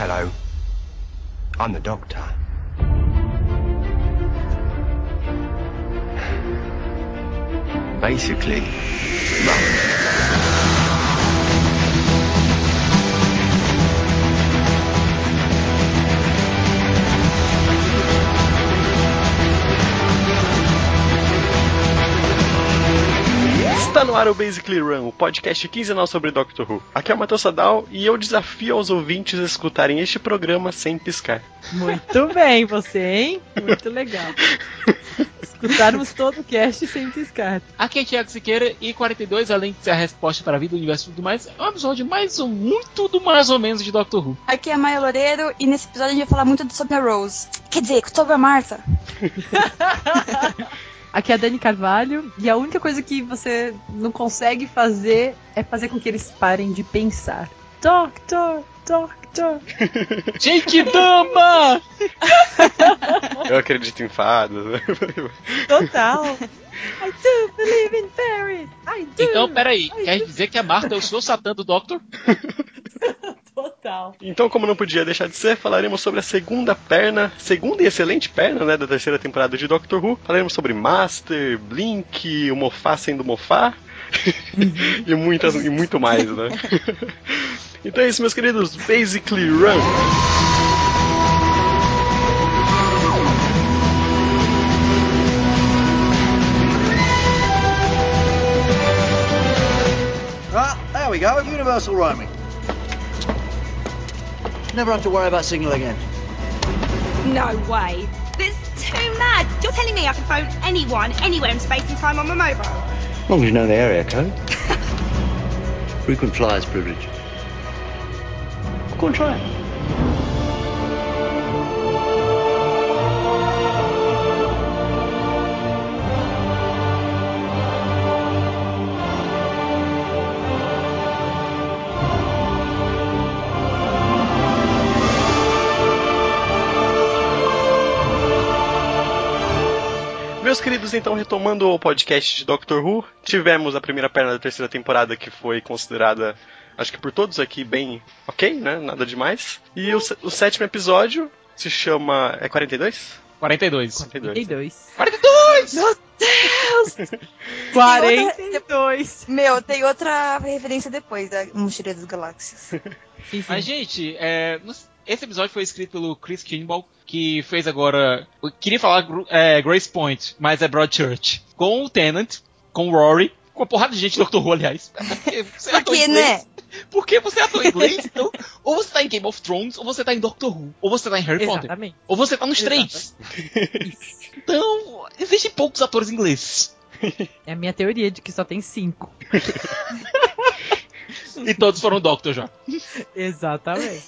Hello. I'm the doctor. Basically, Está no ar o Basically Run, o podcast quinzenal sobre Doctor Who. Aqui é o Matheus Sadal e eu desafio aos ouvintes a escutarem este programa sem piscar. Muito bem, você, hein? Muito legal. Escutarmos todo o cast sem piscar. Aqui é Tiago Siqueira e 42, além de ser a resposta para a vida, o universo e tudo mais, é um episódio mais ou muito do mais ou menos de Doctor Who. Aqui é a Maia Loureiro e nesse episódio a gente vai falar muito sobre a Rose. Quer dizer, sobre a Martha. Aqui é a Dani Carvalho e a única coisa que você não consegue fazer é fazer com que eles parem de pensar. Doctor, Doctor. Jake Dama! Eu acredito em fadas. Total. I do believe in fairies. I do. Então, peraí, I quer do. dizer que a Marta é o senhor Satã do Doctor? Total. Então, como não podia deixar de ser, falaremos sobre a segunda perna, segunda e excelente perna, né, da terceira temporada de Doctor Who. Falaremos sobre Master, Blink, o Mofá sendo Mofá. e, muitas, e muito mais, né? então é isso, meus queridos. Basically Run. Right, there we go, universal roaming. Never have to worry about signal again. No way. That's too mad. You're telling me I can phone anyone, anywhere in space and time on my mobile? As long as you know the area code. Frequent flyers privilege. Go and try it. Meus queridos, então, retomando o podcast de Doctor Who, tivemos a primeira perna da terceira temporada que foi considerada, acho que por todos aqui, bem ok, né? Nada demais. E o, o sétimo episódio se chama. É 42? 42. 42. 42. 42! Meu Deus! 42. Meu, tem outra referência depois da Mochila das Galáxias. Sim, sim. Mas, gente, é, nos- esse episódio foi escrito pelo Chris Kimball, que fez agora. Eu queria falar é, Grace Point, mas é Broadchurch. Com o Tennant, com o Rory, com a porrada de gente do Dr. Who, aliás. Porque você é né? Porque você é ator inglês, então. Ou você tá em Game of Thrones, ou você tá em Doctor Who, ou você tá em Harry Potter, Exatamente. ou você tá nos três. Então, existem poucos atores ingleses. É a minha teoria de que só tem cinco. E todos foram Doctor já. Exatamente.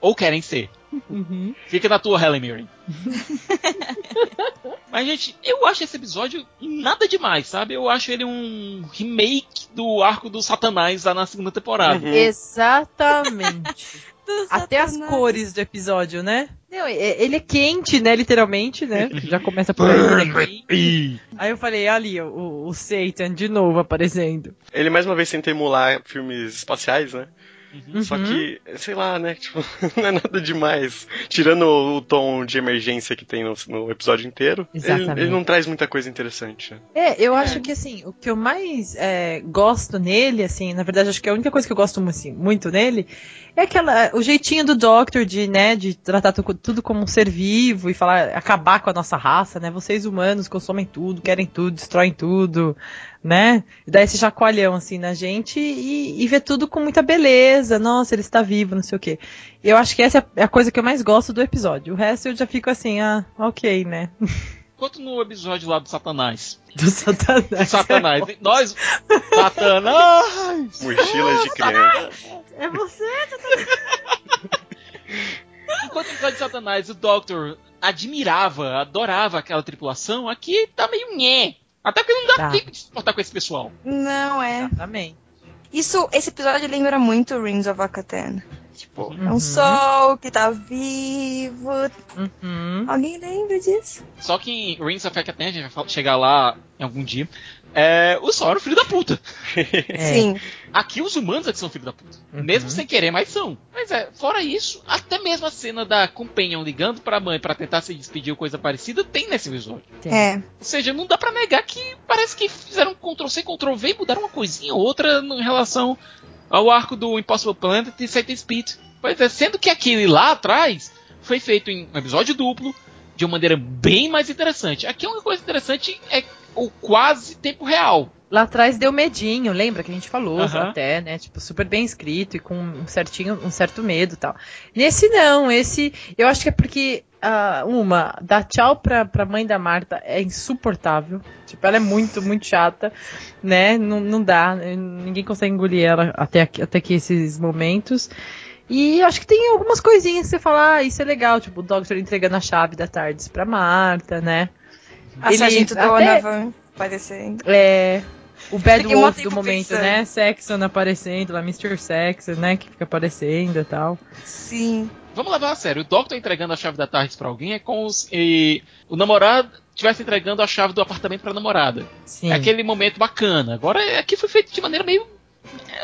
Ou querem ser. Uhum. Fica na tua, Helen Mirren. Mas, gente, eu acho esse episódio nada demais, sabe? Eu acho ele um remake do arco do Satanás lá na segunda temporada. Uhum. Exatamente. Até as cores do episódio, né? Não, é- ele é quente, né? Literalmente, né? Já começa por aí. Aí eu falei, ali, o, o Satan de novo aparecendo. Ele mais uma vez tenta emular filmes espaciais, né? Uhum. Só que, sei lá, né? Tipo, não é nada demais. Tirando o tom de emergência que tem no, no episódio inteiro, ele, Exatamente. ele não traz muita coisa interessante. É, eu acho que assim, o que eu mais é, gosto nele, assim, na verdade, acho que a única coisa que eu gosto assim, muito nele é aquela. o jeitinho do Doctor de, né, de tratar tu- tudo como um ser vivo e falar, acabar com a nossa raça, né? Vocês humanos consomem tudo, querem tudo, destroem tudo, né? Daí esse chacoalhão, assim, na gente e, e ver tudo com muita beleza. Nossa, ele está vivo, não sei o quê. Eu acho que essa é a coisa que eu mais gosto do episódio. O resto eu já fico assim, ah, ok, né? Quanto no episódio lá do Satanás. Do Satanás. Satanás. Nós. Satanás! Mochilas de criança. É você? Enquanto no episódio de Satanás o Doctor admirava, adorava aquela tripulação, aqui tá meio nhé. Até porque não dá Tá. tempo de se portar com esse pessoal. Não, é. Exatamente. Isso, esse episódio lembra muito Rings of Akatan. Tipo, é Uhum. um sol que tá vivo. Uhum. Alguém lembra disso? Só que em Rings of Akatan, a gente vai chegar lá em algum dia, é, o Sauron é filho da puta. É. Sim. Aqui os humanos é que são filho da puta. Uhum. Mesmo sem querer, mas são. Mas é, fora isso, até mesmo a cena da Companion ligando pra mãe pra tentar se despedir ou coisa parecida, tem nesse episódio. É. Ou seja, não dá pra negar que parece que fizeram um Ctrl-C, Ctrl-V e mudaram uma coisinha ou outra em relação ao arco do Impossible Planet e Satan Speed. Pois é, sendo que aquele lá atrás foi feito em um episódio duplo, de uma maneira bem mais interessante. Aqui uma coisa interessante é o quase tempo real. Lá atrás deu medinho, lembra que a gente falou Aham. até, né? Tipo, super bem escrito e com um certinho, um certo medo e tal. Nesse não, esse eu acho que é porque ah, uma, dar tchau pra, pra mãe da Marta é insuportável. Tipo, ela é muito, muito chata, né? Não, não dá, ninguém consegue engolir ela até aqui, até aqui esses momentos. E eu acho que tem algumas coisinhas que você fala, ah, isso é legal, tipo, o Doctor entregando a chave da Tardes pra Marta, né? A Ele Sargento até- Donovan aparecendo. É. O Bad Fiquei Wolf do momento, pensando. né? Saxon aparecendo, lá Mr. Saxon, né? Que fica aparecendo e tal. Sim. Vamos levar a sério. O Doctor entregando a chave da tarde pra alguém é como se o namorado estivesse entregando a chave do apartamento pra namorada. Sim. É aquele momento bacana. Agora, aqui foi feito de maneira meio.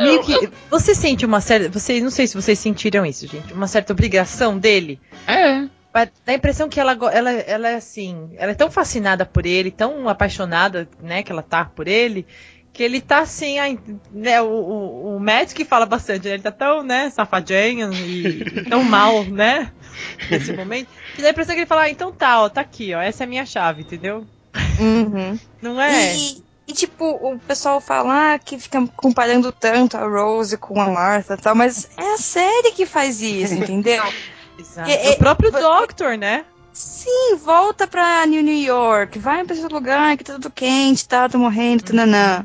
Meio que. Você sente uma certa. Você, não sei se vocês sentiram isso, gente. Uma certa obrigação dele. É. Mas Dá a impressão que ela, ela, ela é assim. Ela é tão fascinada por ele, tão apaixonada, né? Que ela tá por ele. Que ele tá assim, né, o, o, o Matt que fala bastante, né, ele tá tão, né, safadinho e, e tão mal, né, nesse momento, que dá a impressão que ele fala, ah, então tá, ó, tá aqui, ó, essa é a minha chave, entendeu? Uhum. Não é? E, e, tipo, o pessoal fala ah, que fica comparando tanto a Rose com a Martha e tal, mas é a série que faz isso, entendeu? Exato. é- o próprio é- Doctor, né? Sim, volta pra New New York, vai pra esse lugar que tá tudo quente, tá, tô morrendo, tananã.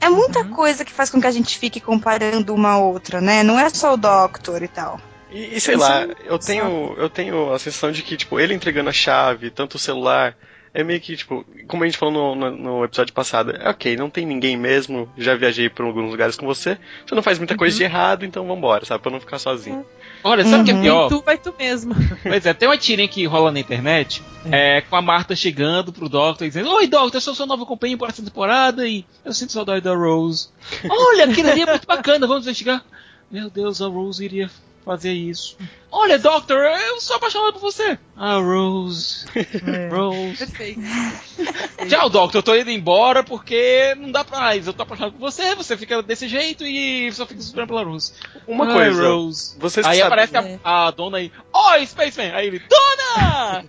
É muita Uhum. coisa que faz com que a gente fique comparando uma a outra, né? Não é só o Doctor e tal. E, e sei Isso lá, é eu tenho, eu tenho a sensação de que, tipo, ele entregando a chave, tanto o celular, é meio que, tipo, como a gente falou no, no, no episódio passado, é ok, não tem ninguém mesmo, já viajei por alguns lugares com você, você não faz muita coisa de errado, então vambora, sabe, pra não ficar sozinho. Olha, sabe o que é Uhum. pior? Tu vai tu mesmo. Pois é, tem uma tirinha que rola na internet é, com a Marta chegando pro Doctor e dizendo: Oi, Doctor, eu sou sua nova companhia para essa temporada e eu sinto saudade da Rose. Olha, aquilo ali é muito bacana, vamos investigar. Meu Deus, a Rose iria fazer isso. Olha, Doctor, eu sou apaixonado por você. Ah, Rose, Rose. Perfeito. Tchau, Doctor, eu tô indo embora porque não dá pra mais. Eu tô apaixonado por você, você fica desse jeito e só fica esperando pela Rose. Uma Ai, coisa, Rose. vocês Aí sabem- aparece a, a dona aí. Oi, Spaceman! Aí ele, Dona!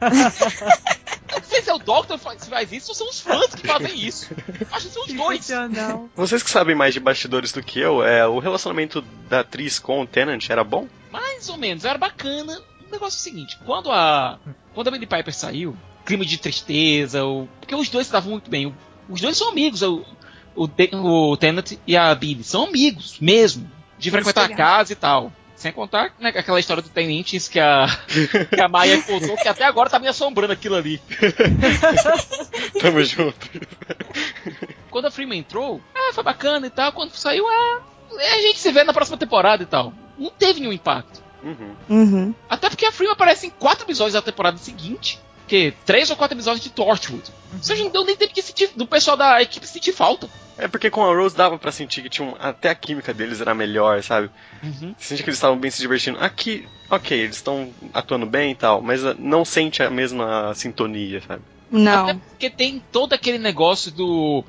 Eu não sei se é o Doctor que faz- isso ou são os fãs que fazem isso. Acho que são os dois. Vocês que sabem mais de bastidores do que eu, é, o relacionamento da atriz com o Tennant era bom? Mais ou menos, era bacana. O negócio é o seguinte: quando a. Quando a Millie Piper saiu, clima de tristeza, o, porque os dois estavam muito bem. O- os dois são amigos, o, o, o Tennant e a Billy. São amigos mesmo. De frequentar a casa e tal. Sem contar né, aquela história do Tenentes que a, que a Maia contou, que até agora tá me assombrando aquilo ali. Tamo junto. Quando a Freeman entrou, ah, foi bacana e tal. Quando saiu, ah, a gente se vê na próxima temporada e tal. Não teve nenhum impacto. Uhum. Uhum. Até porque a Freeman aparece em quatro episódios da temporada seguinte. Que três ou quatro episódios de Torchwood. Ou seja, não deu nem tempo de sentir, do pessoal da equipe sentir falta. É porque com a Rose dava pra sentir que tinha um, até a química deles era melhor, sabe? Sente que eles estavam bem se divertindo. Aqui, ok, eles estão atuando bem e tal, mas ah, não sente a mesma sintonia, sabe? Não. Até porque tem todo aquele negócio do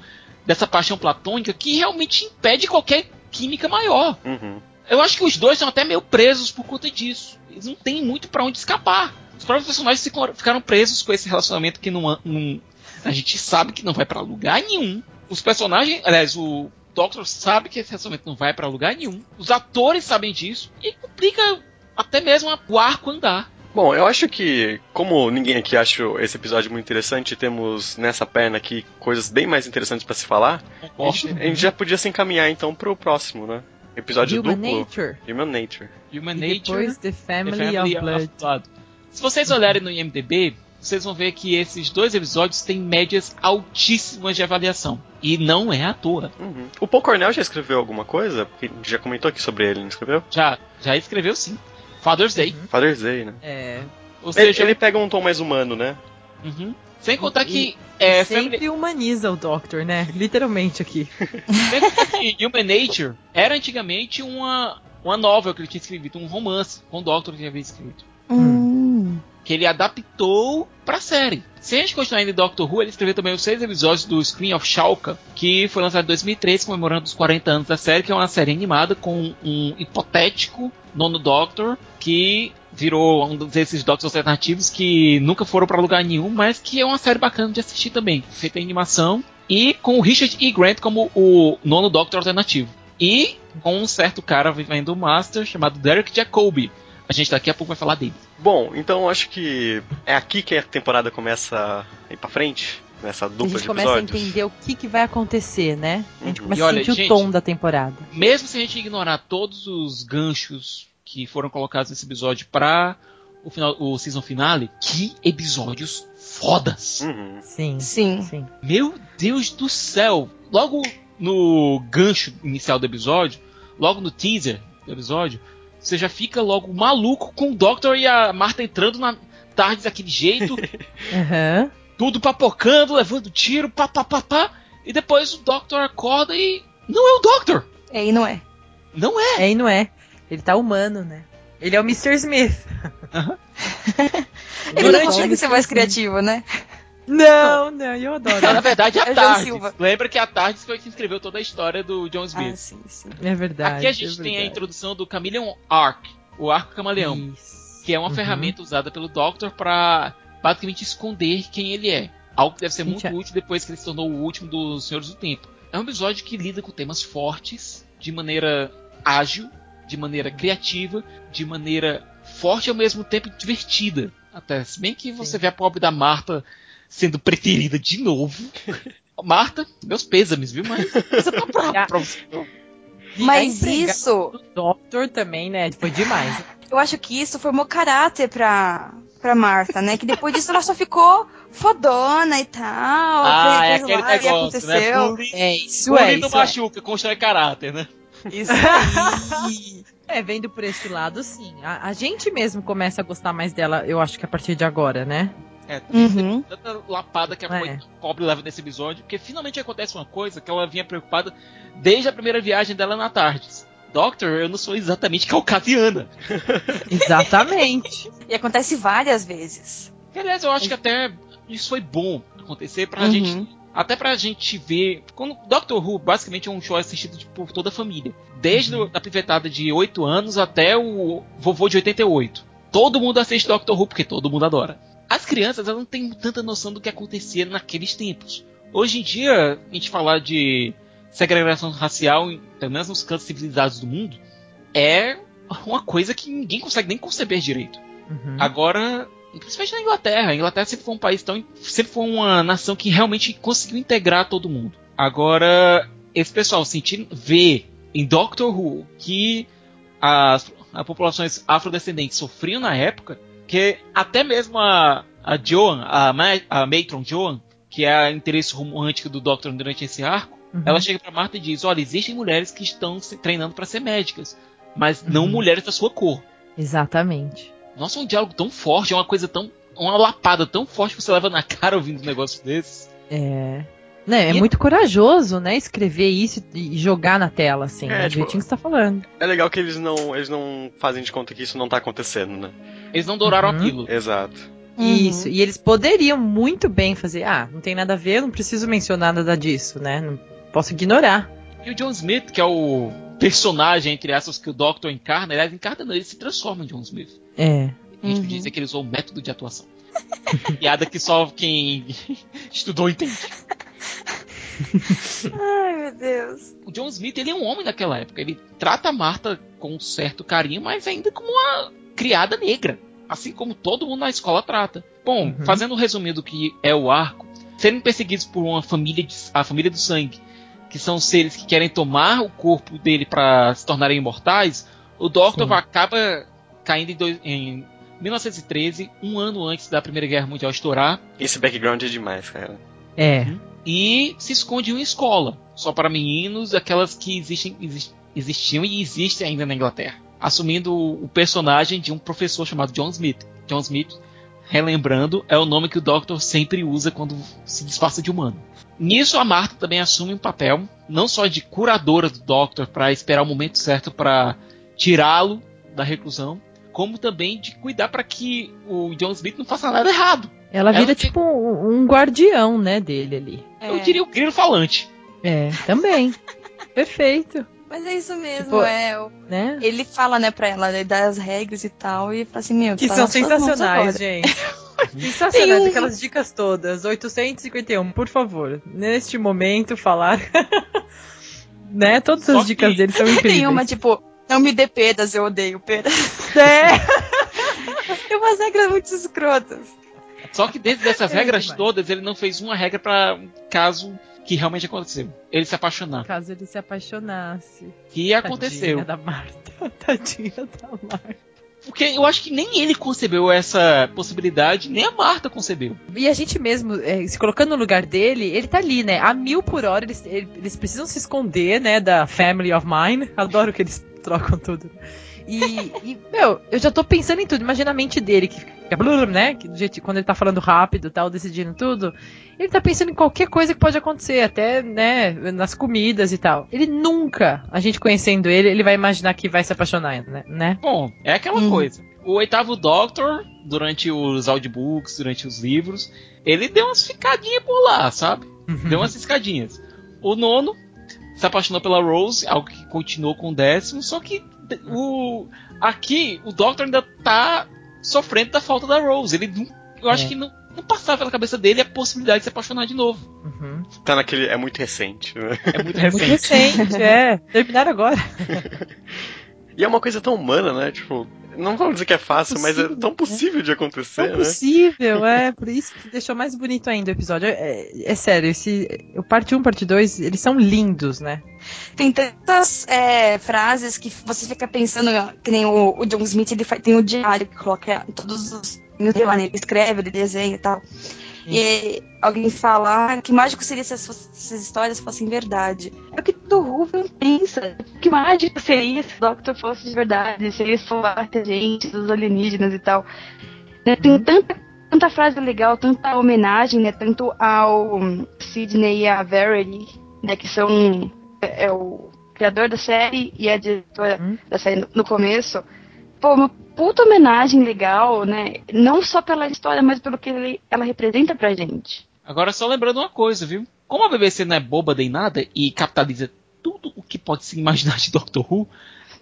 dessa paixão platônica que realmente impede qualquer química maior. Uhum. Eu acho que os dois estão até meio presos por conta disso. Eles não têm muito pra onde escapar. Os próprios personagens ficaram presos com esse relacionamento que não, não- a gente sabe que não vai pra lugar nenhum. Os personagens, aliás, o Doctor sabe que esse relacionamento não vai pra lugar nenhum. Os atores sabem disso e complica até mesmo o arco andar. Bom, eu acho que, como ninguém aqui acha esse episódio muito interessante, temos nessa perna aqui coisas bem mais interessantes pra se falar, a gente, a gente já podia se encaminhar então pro próximo, né? Episódio Human duplo. Nature. Human Nature. Human E Nature depois The The Family, Family of Blood. Blood. Se vocês olharem no IMDb, vocês vão ver que esses dois episódios têm médias altíssimas de avaliação. E não é à toa. Uhum. O Paul Cornell já escreveu alguma coisa? Porque já comentou aqui sobre ele, não escreveu? Já, já escreveu sim. Father's Day. Father's Day, né? É, Ou Ele, seja, ele pega um tom mais humano, né? Uhum. Sem contar que é, Sempre Family, humaniza o Doctor, né? Literalmente aqui. sem contar que Human Nature era antigamente uma, uma novel que ele tinha escrito, um romance com o Doctor que ele havia escrito. Hum. Que ele adaptou pra série. Se a gente continuar ainda em Doctor Who, ele escreveu também os seis episódios do Screen of Shalka, que foi lançado em 2003, comemorando os 40 anos da série, que é uma série animada com um hipotético nono Doctor que virou um desses Doctors alternativos que nunca foram pra lugar nenhum, mas que é uma série bacana de assistir também, feita em animação e com o Richard E. Grant como o nono Doctor alternativo. E com um certo cara vivendo o Master chamado Derek Jacobi. A gente daqui a pouco vai falar dele. Bom, então acho que é aqui que a temporada começa a ir pra frente. Nessa A dupla gente de começa a entender o que, que vai acontecer, né? A gente Uhum. começa E a olha, sentir gente- o tom da temporada. Mesmo se a gente ignorar todos os ganchos que foram colocados nesse episódio pra o, final, o season finale, que episódios fodas! Uhum. Sim. Sim. Sim. Meu Deus do céu! Logo no gancho inicial do episódio, logo no teaser do episódio, você já fica logo maluco com o Doctor e a Marta entrando na tarde daquele jeito, Aham. tudo papocando, levando tiro, pá, pá, pá, pá, e depois o Doctor acorda e. Não é o Doctor! É, e não é. Não é! É e não é. Ele tá humano, né? Ele é o Mr. Smith. Ele Durante não consegue o ser mais criativo, né? Não, não, eu adoro. Não, na verdade é É Tardes. Lembra que a Tardes foi quem escreveu toda a história do John Smith. Ah, sim, sim. É verdade. Aqui a gente é tem a introdução do Chameleon Arc, o arco camaleão, Isso. que é uma Uhum. ferramenta usada pelo Doctor para basicamente esconder quem ele é. Algo que deve ser Gente, muito é- útil depois que ele se tornou o último dos Senhores do Tempo. É um episódio que lida com temas fortes, de maneira ágil, de maneira criativa, de maneira forte e ao mesmo tempo divertida. Até se bem que você Sim. vê a pobre da Marta sendo preterida de novo. Marta, meus pêsames, viu? Mas você tá pra, pra você. Mas isso, do Doctor também, né? Foi demais. eu acho que isso formou caráter pra, pra Marta, né? Que depois disso ela só ficou fodona e tal. Ah, é aquele lá, negócio, né? aconteceu. Bullying, É, isso bullying é. Isso é. machuca, constrói caráter, né? Isso aí. É, vendo por esse lado, sim. A, a gente mesmo começa a gostar mais dela, eu acho que a partir de agora, né? É, Uhum. tanta lapada que a É. po- pobre leva nesse episódio, porque finalmente acontece uma coisa que ela vinha preocupada desde a primeira viagem dela na Tardes. Doctor, eu não sou exatamente caucasiana. Exatamente. E acontece várias vezes. Que, aliás, eu acho que até isso foi bom acontecer pra Uhum. gente. Até pra gente ver. Quando Doctor Who basicamente é um show assistido de- por toda a família. Desde Uhum. a pivetada de 8 anos até o vovô de 88. Todo mundo assiste Doctor Who porque todo mundo adora. As crianças elas não têm tanta noção do que acontecia naqueles tempos. Hoje em dia, a gente falar de segregação racial, pelo menos nos cantos civilizados do mundo, é uma coisa que ninguém consegue nem conceber direito. Uhum. Agora, principalmente na Inglaterra. A Inglaterra sempre foi um país tão. sempre foi uma nação que realmente conseguiu integrar todo mundo. Agora, esse pessoal sentir, ver em Doctor Who que as, as populações afrodescendentes sofriam na época, que até mesmo a, a Joan, a, Ma- a Matron Joan, que é a interesse romântico do Doctor durante esse arco, Uhum. ela chega pra Marta e diz: Olha, existem mulheres que estão se treinando para ser médicas, mas não Uhum. mulheres da sua cor. Exatamente. Nossa, é um diálogo tão forte, é uma coisa tão. uma lapada tão forte que você leva na cara ouvindo um negócio desses. É. Né, é E- muito corajoso, né? Escrever isso e jogar na tela, assim, É, do tipo- jeitinho que você tá falando. É legal que eles não, eles não fazem de conta que isso não tá acontecendo, né? Eles não douraram Uhum. aquilo. Exato. Uhum. Isso. E eles poderiam muito bem fazer. Ah, não tem nada a ver, eu não preciso mencionar nada disso, né? Não posso ignorar. E o John Smith, que é o personagem, entre aspas, que o Doctor encarna, ele encarna, não, ele se transforma em John Smith. É. A gente Uhum. podia dizer que ele usou o método de atuação. Piada que só quem estudou entende. Ai, meu Deus. O John Smith, ele é um homem naquela época. Ele trata a Marta com um certo carinho, mas ainda como uma criada negra. Assim como todo mundo na escola trata. Bom, Uhum. fazendo um resumo do que é o arco, serem perseguidos por uma família, de- a família do sangue, que são seres que querem tomar o corpo dele para se tornarem imortais, o Doctor Sim. acaba caindo em, dois- em 1913, um ano antes da Primeira Guerra Mundial estourar, Esse background é demais, cara. É. e se esconde em uma escola, só para meninos, aquelas que existem, exis- existiam e existem ainda na Inglaterra, assumindo o personagem de um professor chamado John Smith. John Smith relembrando, é o nome que o Doctor sempre usa quando se disfarça de humano. Nisso, a Marta também assume um papel, não só de curadora do Doctor para esperar o momento certo para tirá-lo da reclusão, como também de cuidar para que o John Smith não faça nada errado. Ela vira Ela- tipo um, um guardião, né, dele ali. É. Eu diria o grilo falante. É, também. Perfeito, Mas é isso mesmo, Tipo, é. o- né? Ele fala, né, pra ela, ele dá as regras e tal, e fala assim, meu, Que tá são sensacionais, gente. Sensacionais, Tem um- aquelas dicas todas. 851, por favor, neste momento falar. né? Todas Só as dicas que- dele são incríveis. Tem uma, tipo, não me dê pedas, eu odeio pedas. É. Tem umas regras muito escrotas. Só que dentro dessas É regras demais. todas, ele não fez uma regra para um caso que realmente aconteceu. Ele se apaixonar. Caso ele se apaixonasse. Que aconteceu. Tadinha da Marta. Tadinha da Marta. Porque eu acho que nem ele concebeu essa possibilidade, nem a Marta concebeu. E a gente mesmo, é, se colocando no lugar dele, ele tá ali, né? A mil por hora, eles, ele- eles precisam se esconder, né? Da Family of Mine. Adoro que eles trocam tudo. E, e, meu, eu já tô pensando em tudo. Imagina a mente dele, que fica, blur, né? Que do jeito, quando ele tá falando rápido e tal, decidindo tudo. Ele tá pensando em qualquer coisa que pode acontecer, até, né? Nas comidas e tal. Ele nunca, a gente conhecendo ele, ele vai imaginar que vai se apaixonar, né? né? Bom, é aquela Hum. coisa. O oitavo Doctor, durante os audiobooks, durante os livros, ele deu umas ficadinhas por lá, sabe? Deu umas ciscadinhas. O nono se apaixonou pela Rose, algo que continuou com o décimo, só que o aqui o Doctor ainda tá sofrendo da falta da Rose. Ele não, eu acho É. que não, não passava pela cabeça dele a possibilidade de se apaixonar de novo. Uhum. Tá naquele. É muito recente, né? É muito É muito recente. recente, é. Terminaram agora. E é uma coisa tão humana, né? Tipo, não vamos dizer que é fácil, mas é tão possível de acontecer, Não né? possível, é. Por isso que deixou mais bonito ainda o episódio. É, é sério, esse, o parte 1 parte 2, eles são lindos, né? Tem tantas é, frases que você fica pensando, que nem o, o John Smith, ele fa- tem o diário que coloca todos os. lá, né? Ele escreve, ele desenha e tal. E alguém fala, ah, que mágico seria se essas, histórias fossem verdade. É o que todo Ruben pensa. Que mágico seria se o Doctor fosse de verdade, se ele salvasse a gente, dos alienígenas e tal. Né, Tem tanta, tanta frase legal, tanta homenagem, né? Tanto ao Sidney e a Verity, né? Que são é, é o criador da série e a diretora Hum. da série no, no começo. Pô, uma puta homenagem legal, né? Não só pela história, mas pelo que ele- ela representa pra gente. Agora só lembrando uma coisa, viu? Como a BBC não é boba nem nada e capitaliza tudo o que pode se imaginar de Doctor Who,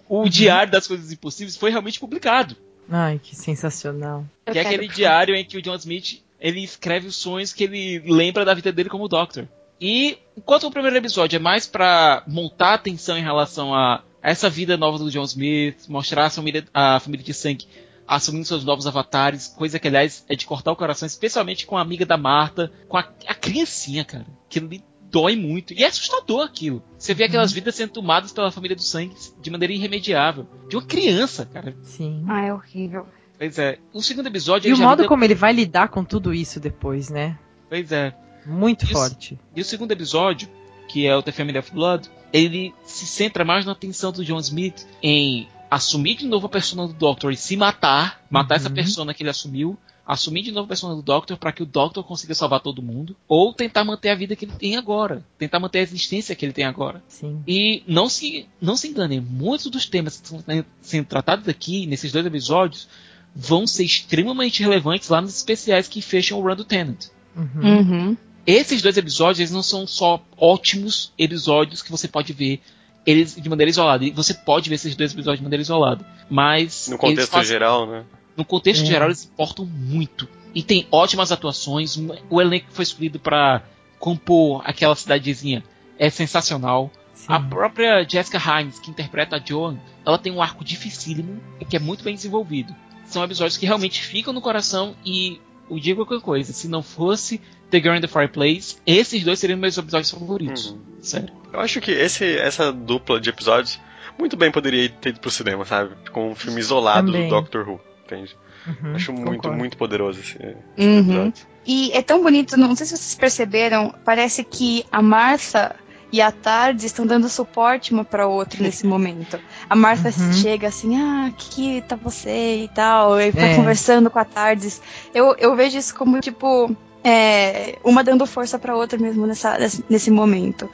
o Diário das Coisas Impossíveis foi realmente publicado. Ai, que sensacional. Eu que é quero- aquele diário em que o John Smith ele escreve os sonhos que ele lembra da vida dele como Doctor. E enquanto o primeiro episódio é mais pra montar a atenção em relação a essa vida nova do John Smith, mostrar a família, a família de sangue assumindo seus novos avatares, coisa que aliás é de cortar o coração, especialmente com a amiga da Marta, com a, a criancinha, cara, que lhe dói muito. E é assustador aquilo. Você vê aquelas vidas sendo tomadas pela família do sangue de maneira irremediável. De uma criança, cara. Sim. Ah, é horrível. Pois é. O segundo episódio E o já modo lida- como ele vai lidar com tudo isso depois, né? Pois é. Muito Isso. forte. E o segundo episódio, que é o The Family of Blood, ele se centra mais na atenção do John Smith em assumir de novo a persona do Doctor e se matar, matar essa Uhum. persona que ele assumiu, assumir de novo a persona do Doctor para que o Doctor consiga salvar todo mundo, ou tentar manter a vida que ele tem agora, tentar manter a existência que ele tem agora. Sim. E não se, não se enganem, muitos dos temas que estão sendo tratados aqui, nesses dois episódios, vão ser extremamente relevantes lá nos especiais que fecham o Run do Tenant. Uhum. Uhum. Esses dois episódios eles não são só ótimos episódios que você pode ver eles de maneira isolada. E você pode ver esses dois episódios de maneira isolada. Mas. No contexto fazem- geral, né? No contexto É. geral, eles importam muito. E tem ótimas atuações. um- O elenco que foi escolhido para compor aquela cidadezinha é sensacional. Sim. A própria Jessica Hines, que interpreta a Joan, ela tem um arco dificílimo e que é muito bem desenvolvido. São episódios que realmente ficam no coração e eu digo qualquer coisa, se não fosse The Girl in the Fireplace, esses dois seriam meus episódios favoritos. Uhum. Sério. Eu acho que esse, essa dupla de episódios muito bem poderia ter ido pro cinema, sabe? Com um filme isolado Também. do Doctor Who, entende? Uhum, acho muito, concordo. muito poderoso esse, esse Uhum. episódio. E é tão bonito, não sei se vocês perceberam, parece que a Martha e a Tarde estão dando suporte uma pra outra nesse momento. A Martha Uhum. chega assim, ah, aqui tá você e tal, e tá É. conversando com a Tardes. Eu, eu vejo isso como, tipo, é, uma dando força pra outra mesmo nessa, nesse, nesse momento.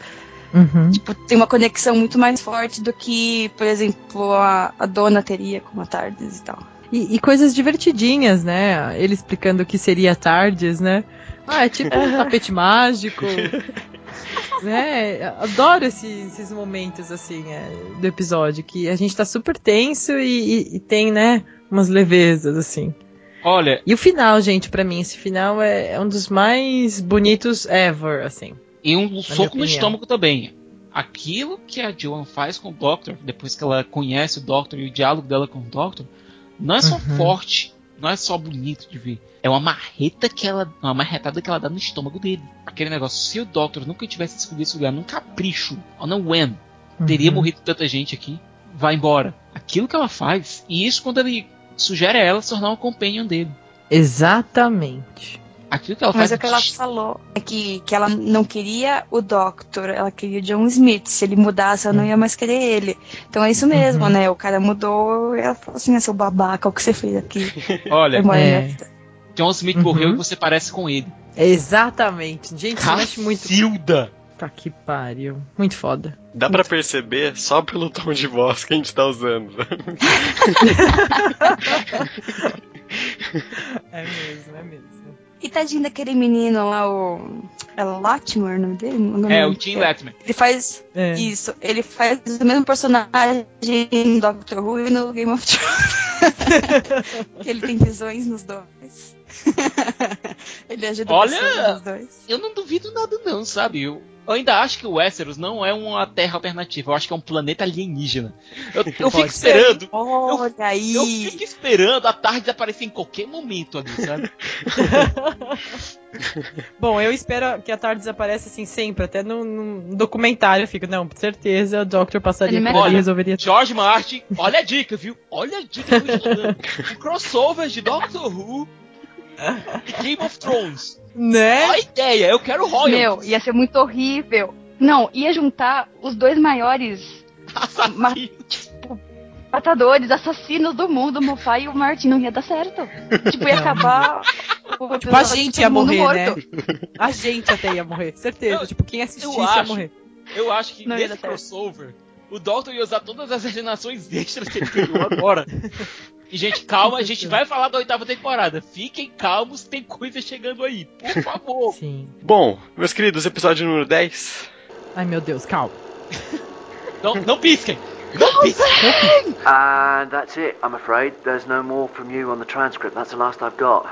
Uhum. Tipo, tem uma conexão muito mais forte do que, por exemplo, a, a dona teria com a Tardes e tal. E, e coisas divertidinhas, né? Ele explicando o que seria Tardes, né? Ah, é tipo um tapete mágico. né? Adoro esses, esses momentos, assim, é, do episódio, que a gente tá super tenso e, e- e tem, né, umas levezas, assim. Olha, E o final, gente, pra mim, esse final é, é um dos mais bonitos ever, assim. e um soco no estômago também. Aquilo que a Joan faz com o Doctor, depois que ela conhece o Doctor e o diálogo dela com o Doctor, não é só Uhum. forte, não é só bonito de ver. É uma marreta que ela. Uma marretada que ela dá no estômago dele. Aquele negócio, se o Doctor nunca tivesse escolhido esse lugar num capricho, ou não when, teria Uhum. morrido tanta gente aqui. Vai embora. Aquilo que ela faz, e isso quando ele sugere a ela se tornar uma companion dele. Exatamente. Aquilo que ela Mas faz. é o que ela falou é que, que ela não queria o Doctor, ela queria o John Smith. Se ele mudasse, ela não ia mais querer ele. Então é isso mesmo, Uhum. né? O cara mudou e ela falou assim: ah, seu babaca, o que você fez aqui? Olha, É. né? John Smith Uhum. morreu e você parece com ele. Exatamente. Gente, mexe muito. Cacilda! Tá que pariu. Muito foda. Dá pra perceber só pelo tom de voz que a gente tá usando. É mesmo, é mesmo. E tadinho daquele menino lá, o. É Latimer o nome dele? Não É, o Tim Letman. Ele faz. É. Isso, ele faz o mesmo personagem no Doctor Who e no Game of Thrones. ele tem visões nos dois. ele ajuda Olha! nos dois. Eu não duvido nada, não, sabe? Eu, eu ainda acho que o Westeros não é uma terra alternativa. Eu acho que é um planeta alienígena. Eu, eu fico esperando. Olha aí! Eu fico esperando a tarde aparecer em qualquer momento ali, sabe? Bom, eu espero que a tarde desapareça assim sempre, até no, no documentário eu fico, não, com certeza o Doctor passaria Ele por ali e resolveria tudo. George Martin, olha a dica, viu? Olha a dica que eu estou dando. Um crossover de Doctor Who Game of Thrones. Né? Olha a ideia, eu quero Royal. Meu, ia ser muito horrível. Não, ia juntar os dois maiores ma- tipo, matadores, assassinos do mundo, o Mofá e o Martin. Não ia dar certo. Tipo, ia acabar. o Tipo, a gente ia morrer, morto. né? A gente até ia morrer, certeza. Eu- tipo, quem assistisse eu ia acho. morrer. Eu acho que Não nesse crossover, o Doctor ia usar todas as regenerações extras que ele criou agora. E, gente, calma, a gente vai falar da oitava temporada. Fiquem calmos, tem coisa chegando aí, por favor. Sim. Bom, meus queridos, episódio número 10. Ai, meu Deus, calma. Não, não pisquem! Não pisquem! And that's it, I'm afraid. There's no more from you on the transcript. That's the last I've got.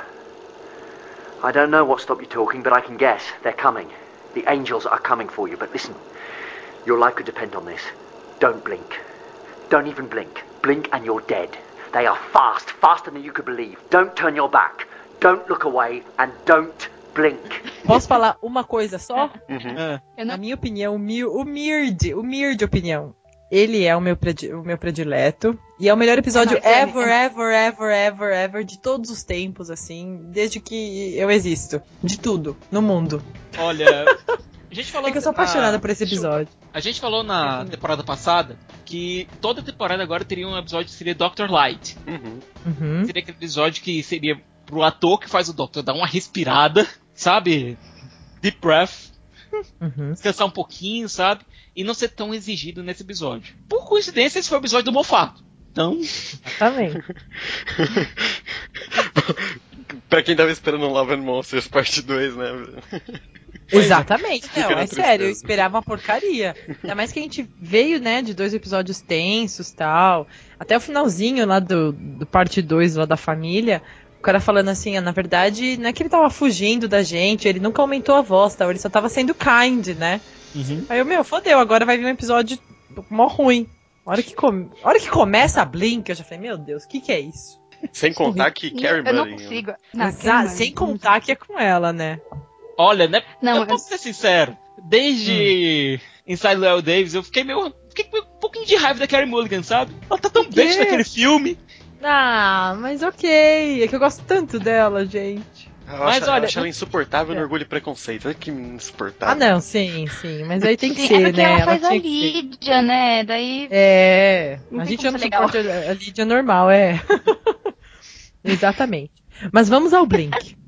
I don't know what stopped you talking, but I can guess. They're coming. The angels are coming for you. But listen, your life could depend on this. Don't blink. Don't even blink. Blink and you're dead. They are fast, faster than you could believe. Don't turn your back. Don't look away and don't blink. Posso falar uma coisa só? Ah, Eu Na não minha opinião, humil- humilde, humilde opinião. Ele é o meu, o meu predileto. E é o melhor episódio É, mas é- ever, ever, ever, ever, ever, de todos os tempos, assim, desde que eu existo. De tudo, no mundo. olha. A gente falou É que eu sou apaixonada ah, por esse episódio. A gente falou na temporada passada que toda temporada agora teria um episódio que seria Doctor Light. Uhum. Uhum. Seria aquele episódio que seria pro ator que faz o Doctor dar uma respirada, sabe? Deep breath, Uhum. descansar um pouquinho, sabe? E não ser tão exigido nesse episódio. Por coincidência, esse foi o episódio do Mofato. Então, Também. pra quem tava esperando Love and Monsters parte 2, né? Exatamente. Não, é sério, eu tristeza. esperava uma porcaria. Ainda mais que a gente veio, né, de dois episódios tensos tal. Até o finalzinho lá do, do parte 2 lá da família. O cara falando assim, ah, na verdade, não é que ele tava fugindo da gente, ele nunca aumentou a voz, tal, ele só tava sendo kind, né? Aí eu, meu, fodeu, agora vai vir um episódio mó ruim. A hora que, come... a hora que começa a Blink, eu já falei, meu Deus, o que que é isso? Sem contar que Carrie eu não Mulligan. consigo. Não, Exa- Sem contar que é com ela, né? olha, né? Não, eu eu- posso ser sincero. Desde Inside Llewellyn Davis, eu fiquei meio. Fiquei um pouquinho de raiva da Carrie Mulligan, sabe? Ela tá tão besta naquele filme. Ah, mas ok. É que eu gosto tanto dela, gente. Eu Mas acho, eu olha, acho ela insuportável no É. Orgulho e Preconceito. Olha que insuportável. Ah, não, sim, sim. Mas aí tem que Sim, ser, é né? ela faz a tinha que ser. Lídia, né? Daí. É. Não a gente não suporta a Lídia normal, é. Exatamente. Mas vamos ao Blink.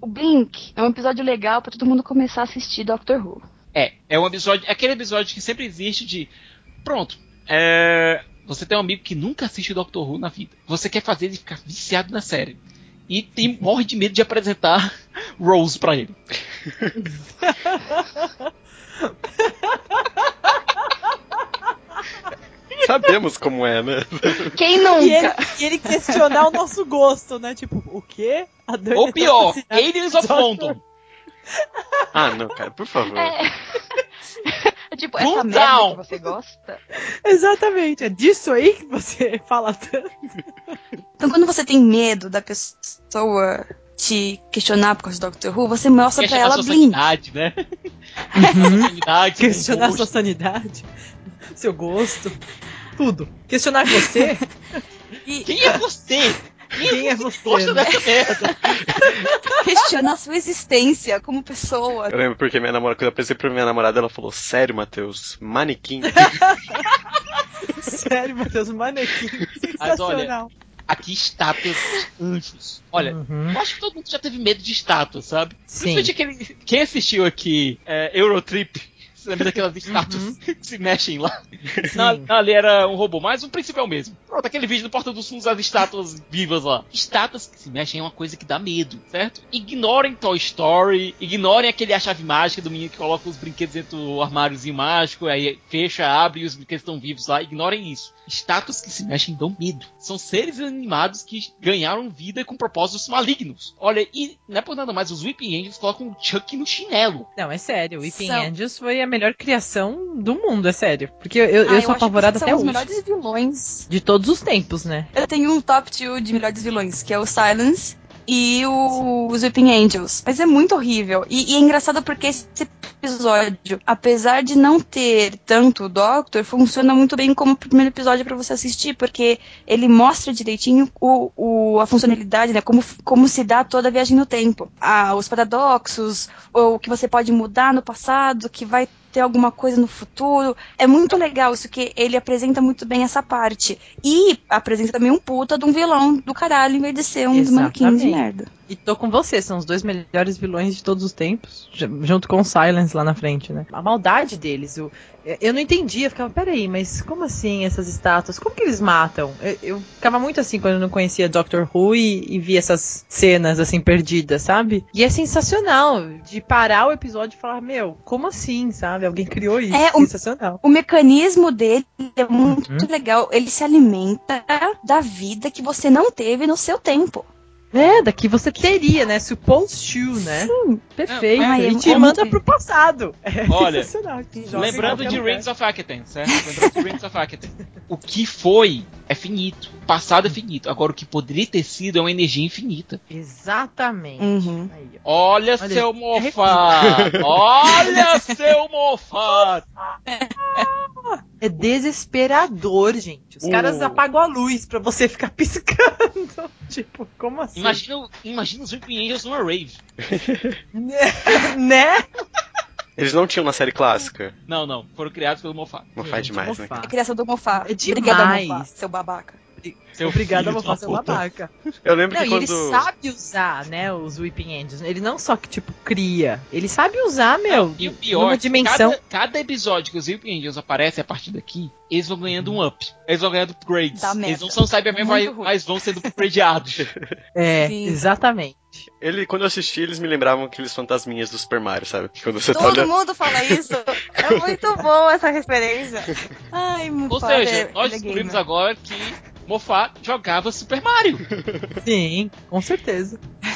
O Blink é um episódio legal pra todo mundo começar a assistir Doctor Who. É, é um episódio, é aquele episódio que sempre existe de. Pronto, é, você tem um amigo que nunca assiste Doctor Who na vida. Você quer fazer ele ficar viciado na série. E tem, morre de medo de apresentar Rose pra ele. Sabemos como é, né? Quem E ele, nunca? e ele questionar o nosso gosto, né? Tipo, o quê? A Ou pior, Aliens of London. Ah, não, cara, por favor. É. tipo, Cool essa merda down. que você gosta. Exatamente, é disso aí que você fala tanto. Então, quando você tem medo da pessoa te questionar por causa do Doctor Who, você mostra pra ela sua Blink. sanidade, né? Sua sanidade, Questionar gosto. sua sanidade, seu gosto, tudo. Questionar você, E Quem é você? quem é você, Gosta né? dessa merda. Questionar sua existência como pessoa. Eu lembro porque minha namorada, quando eu apresentei pra minha namorada, ela falou: Sério, Matheus, manequim. Sério, Matheus, manequim. Mas olha, Sensacional. Aqui estátuas de anjos. Olha, Uhum. eu acho que todo mundo já teve medo de estátuas, sabe? Sim. Principalmente aquele. Quem assistiu aqui é, Eurotrip? Você lembra daquelas estátuas Uhum. que se mexem lá? Não, ali era um robô, mas o princípio é o mesmo. Pronto, aquele vídeo do Porta dos Fundos das estátuas vivas lá. Estátuas que se mexem é uma coisa que dá medo, certo? Ignorem Toy Story, ignorem aquele a chave mágica do menino que coloca os brinquedos dentro do armáriozinho mágico, aí fecha, abre e os brinquedos estão vivos lá. Ignorem isso. Estátuas que se mexem dão medo. São seres animados que ganharam vida com propósitos malignos. Olha, e não é por nada mais, os Weeping Angels colocam o Chuck no chinelo. Não, é sério, o Weeping São- Angels foi a melhor criação do mundo, é sério. Porque eu, eu, Ah, eu sou acho que apavorada são até os hoje. melhores vilões. De todos os tempos, né? Eu tenho um top 2 de melhores vilões, que é o Silence e o, os Weeping Angels. Mas é muito horrível. E, e é engraçado porque esse episódio, apesar de não ter tanto o Doctor, funciona muito bem como o primeiro episódio pra você assistir, porque ele mostra direitinho o, o- a funcionalidade, né? Como, como se dá toda a viagem no tempo. Ah, os paradoxos, ou o que você pode mudar no passado, que vai ter alguma coisa no futuro. É muito legal isso que ele apresenta muito bem essa parte. E apresenta também um puta de um vilão do caralho, em vez de ser um dos manequins de merda. E tô com você, são os dois melhores vilões de todos os tempos, ju- junto com o Silence lá na frente, né? A maldade deles, o, eu não entendia, eu ficava, peraí, mas como assim essas estátuas? Como que eles matam? Eu, eu ficava muito assim quando eu não conhecia Doctor Who e, e via essas cenas assim perdidas, sabe? E é sensacional de parar o episódio e falar, meu, como assim, sabe? Alguém criou isso, É, o- sensacional. O mecanismo dele é muito Uhum. legal. Ele se alimenta da vida que você não teve no seu tempo. É, daqui você teria, né? Supposed to, né? Perfeito. Ai, é e te manda pro passado. É Olha, Lembrando de. Rings of Akaten, certo? Lembrando de Rings of Akaten. O que foi é finito. O passado é finito. Agora, o que poderia ter sido é uma energia infinita. Exatamente. Uhum. Aí. Olha, Olha, seu mofado! Olha, seu mofado! É desesperador, gente. Os Uh. caras apagam a luz pra você ficar piscando. tipo, como assim? Imagina, imagina os Weeping Angels numa rave. né? Eles não tinham na série clássica. Não, não. Foram criados pelo. Não faz Gente, demais, né? mofá. A criação do Mofá. É Obrigada, demais. Mofá, seu babaca. Seu Obrigada, filho vou fazer uma babaca. Eu lembro Não, que e ele quando. sabe usar, né, os Weeping Angels. Ele não só que, tipo, cria. Ele sabe usar, meu, E o pior, numa que dimensão. cada, cada episódio que os Weeping Angels aparecem a partir daqui, eles vão ganhando um up. Eles vão ganhando upgrades. Eles não são Cybermen, Muito mas, mas vão sendo upgradeados. É, Sim. exatamente. Ele, quando eu assisti, eles me lembravam aqueles fantasminhas do Super Mario, sabe? Quando você tá Todo olhando. mundo fala isso. É muito bom essa referência. Ai, Ou Mofá, seja, é- nós descobrimos agora que Moffat jogava Super Mario. Sim, com certeza.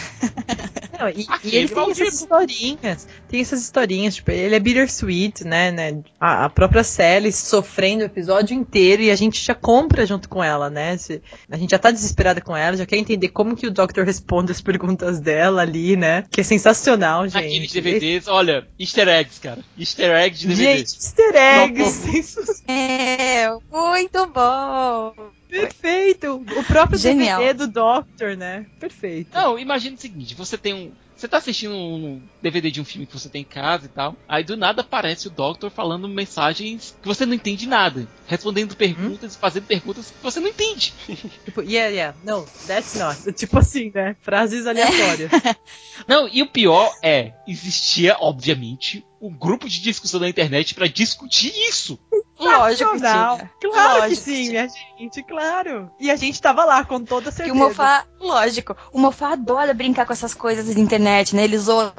Não, e, e ele tem maldito. essas historinhas, tem essas historinhas, tipo, ele é bittersweet, né, né, a, a própria Sally sofrendo o episódio inteiro e a gente já compra junto com ela, né, Se- a gente já tá desesperada com ela, já quer entender como que o Doctor responde as perguntas dela ali, né, que é sensacional, gente. Naqueles DVDs, olha, easter eggs, cara. Easter eggs de DVDs. Gente, easter eggs, Não. É, muito bom. Perfeito! O próprio Genial. DVD do Doctor, né? Perfeito. Não, imagina o seguinte, você tem um. Você tá assistindo um DVD de um filme que você tem em casa e tal. Aí do nada aparece o Doctor falando mensagens que você não entende nada. Respondendo perguntas e fazendo perguntas que você não entende. Tipo, yeah, yeah. No, that's not. Tipo assim, né? Frases aleatórias. Não, e o pior é, existia, obviamente, um grupo de discussão na internet pra discutir isso. Lógico que tinha. Claro Lógico que sim, minha gente, claro. E a gente tava lá com toda certeza. o Mofá, lógico, o Mofá adora brincar com essas coisas da internet, né? Ele zoa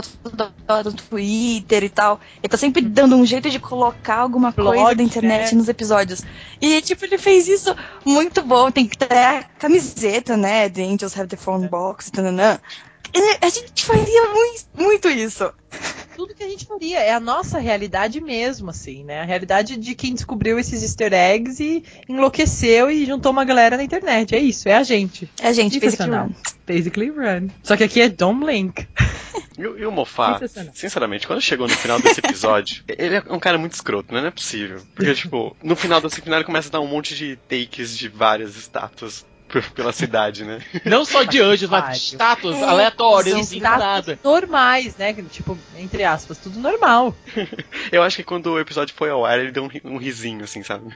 no Twitter e tal. Ele tá sempre dando um jeito de colocar alguma Blog, coisa da internet né? nos episódios. E, tipo, ele fez isso muito bom. Tem que ter a camiseta, né? The Angels Have the Phone Box, tananã. E A gente faria muito, muito isso. Tudo que a gente faria. É a nossa realidade mesmo, assim, né? A realidade de quem descobriu esses easter eggs e enlouqueceu e juntou uma galera na internet. É isso, é a gente. É, gente, fez aqui Sensacional. Basically run. Só que aqui é Don't Blink. E, o- e o Mofá, sinceramente, quando chegou no final desse episódio, ele é um cara muito escroto, né? Não é possível. Porque, tipo, no final desse final ele começa a dar um monte de takes de várias estátuas pela cidade, né? Não só de anjos, mas de estátuas É, aleatórias, Status nada. normais, né? Tipo, entre aspas, tudo normal. Eu acho que quando o episódio foi ao ar, ele deu um, um risinho, assim, sabe?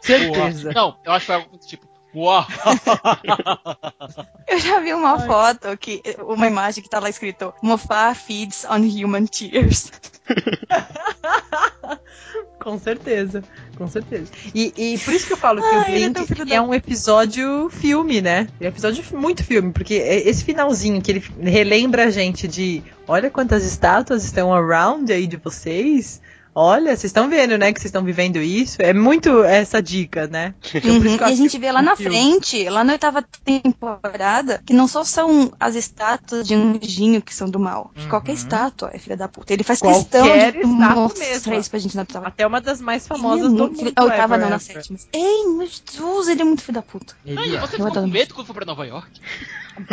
Certeza. Não, eu acho que foi algo tipo, uau! Eu já vi uma foto, que, uma imagem que tá lá escrito Mofá feeds on human tears. Com certeza, com certeza. E, e por isso que eu falo que Ai, o é Blink é da- um episódio filme, né? É um episódio muito filme, porque é esse finalzinho que ele relembra a gente de olha quantas estátuas estão around aí de vocês. Olha, vocês estão vendo, né, que vocês estão vivendo isso. É muito essa dica, né? Então, Uhum, E a gente vê lá na frente, lá na oitava temporada, que não só são as estátuas de anjinho que são do mal. que Qualquer estátua é filha da puta. Ele faz Uhum. Qualquer questão de mostrar mesmo. isso pra gente na oitava. Até uma das mais Ele famosas é do mundo. A oitava ever, não, na sétima. Ei, meu Deus, ele é muito filho da puta. Ele Ai, é. você Eu ficou com medo quando foi pra Nova York?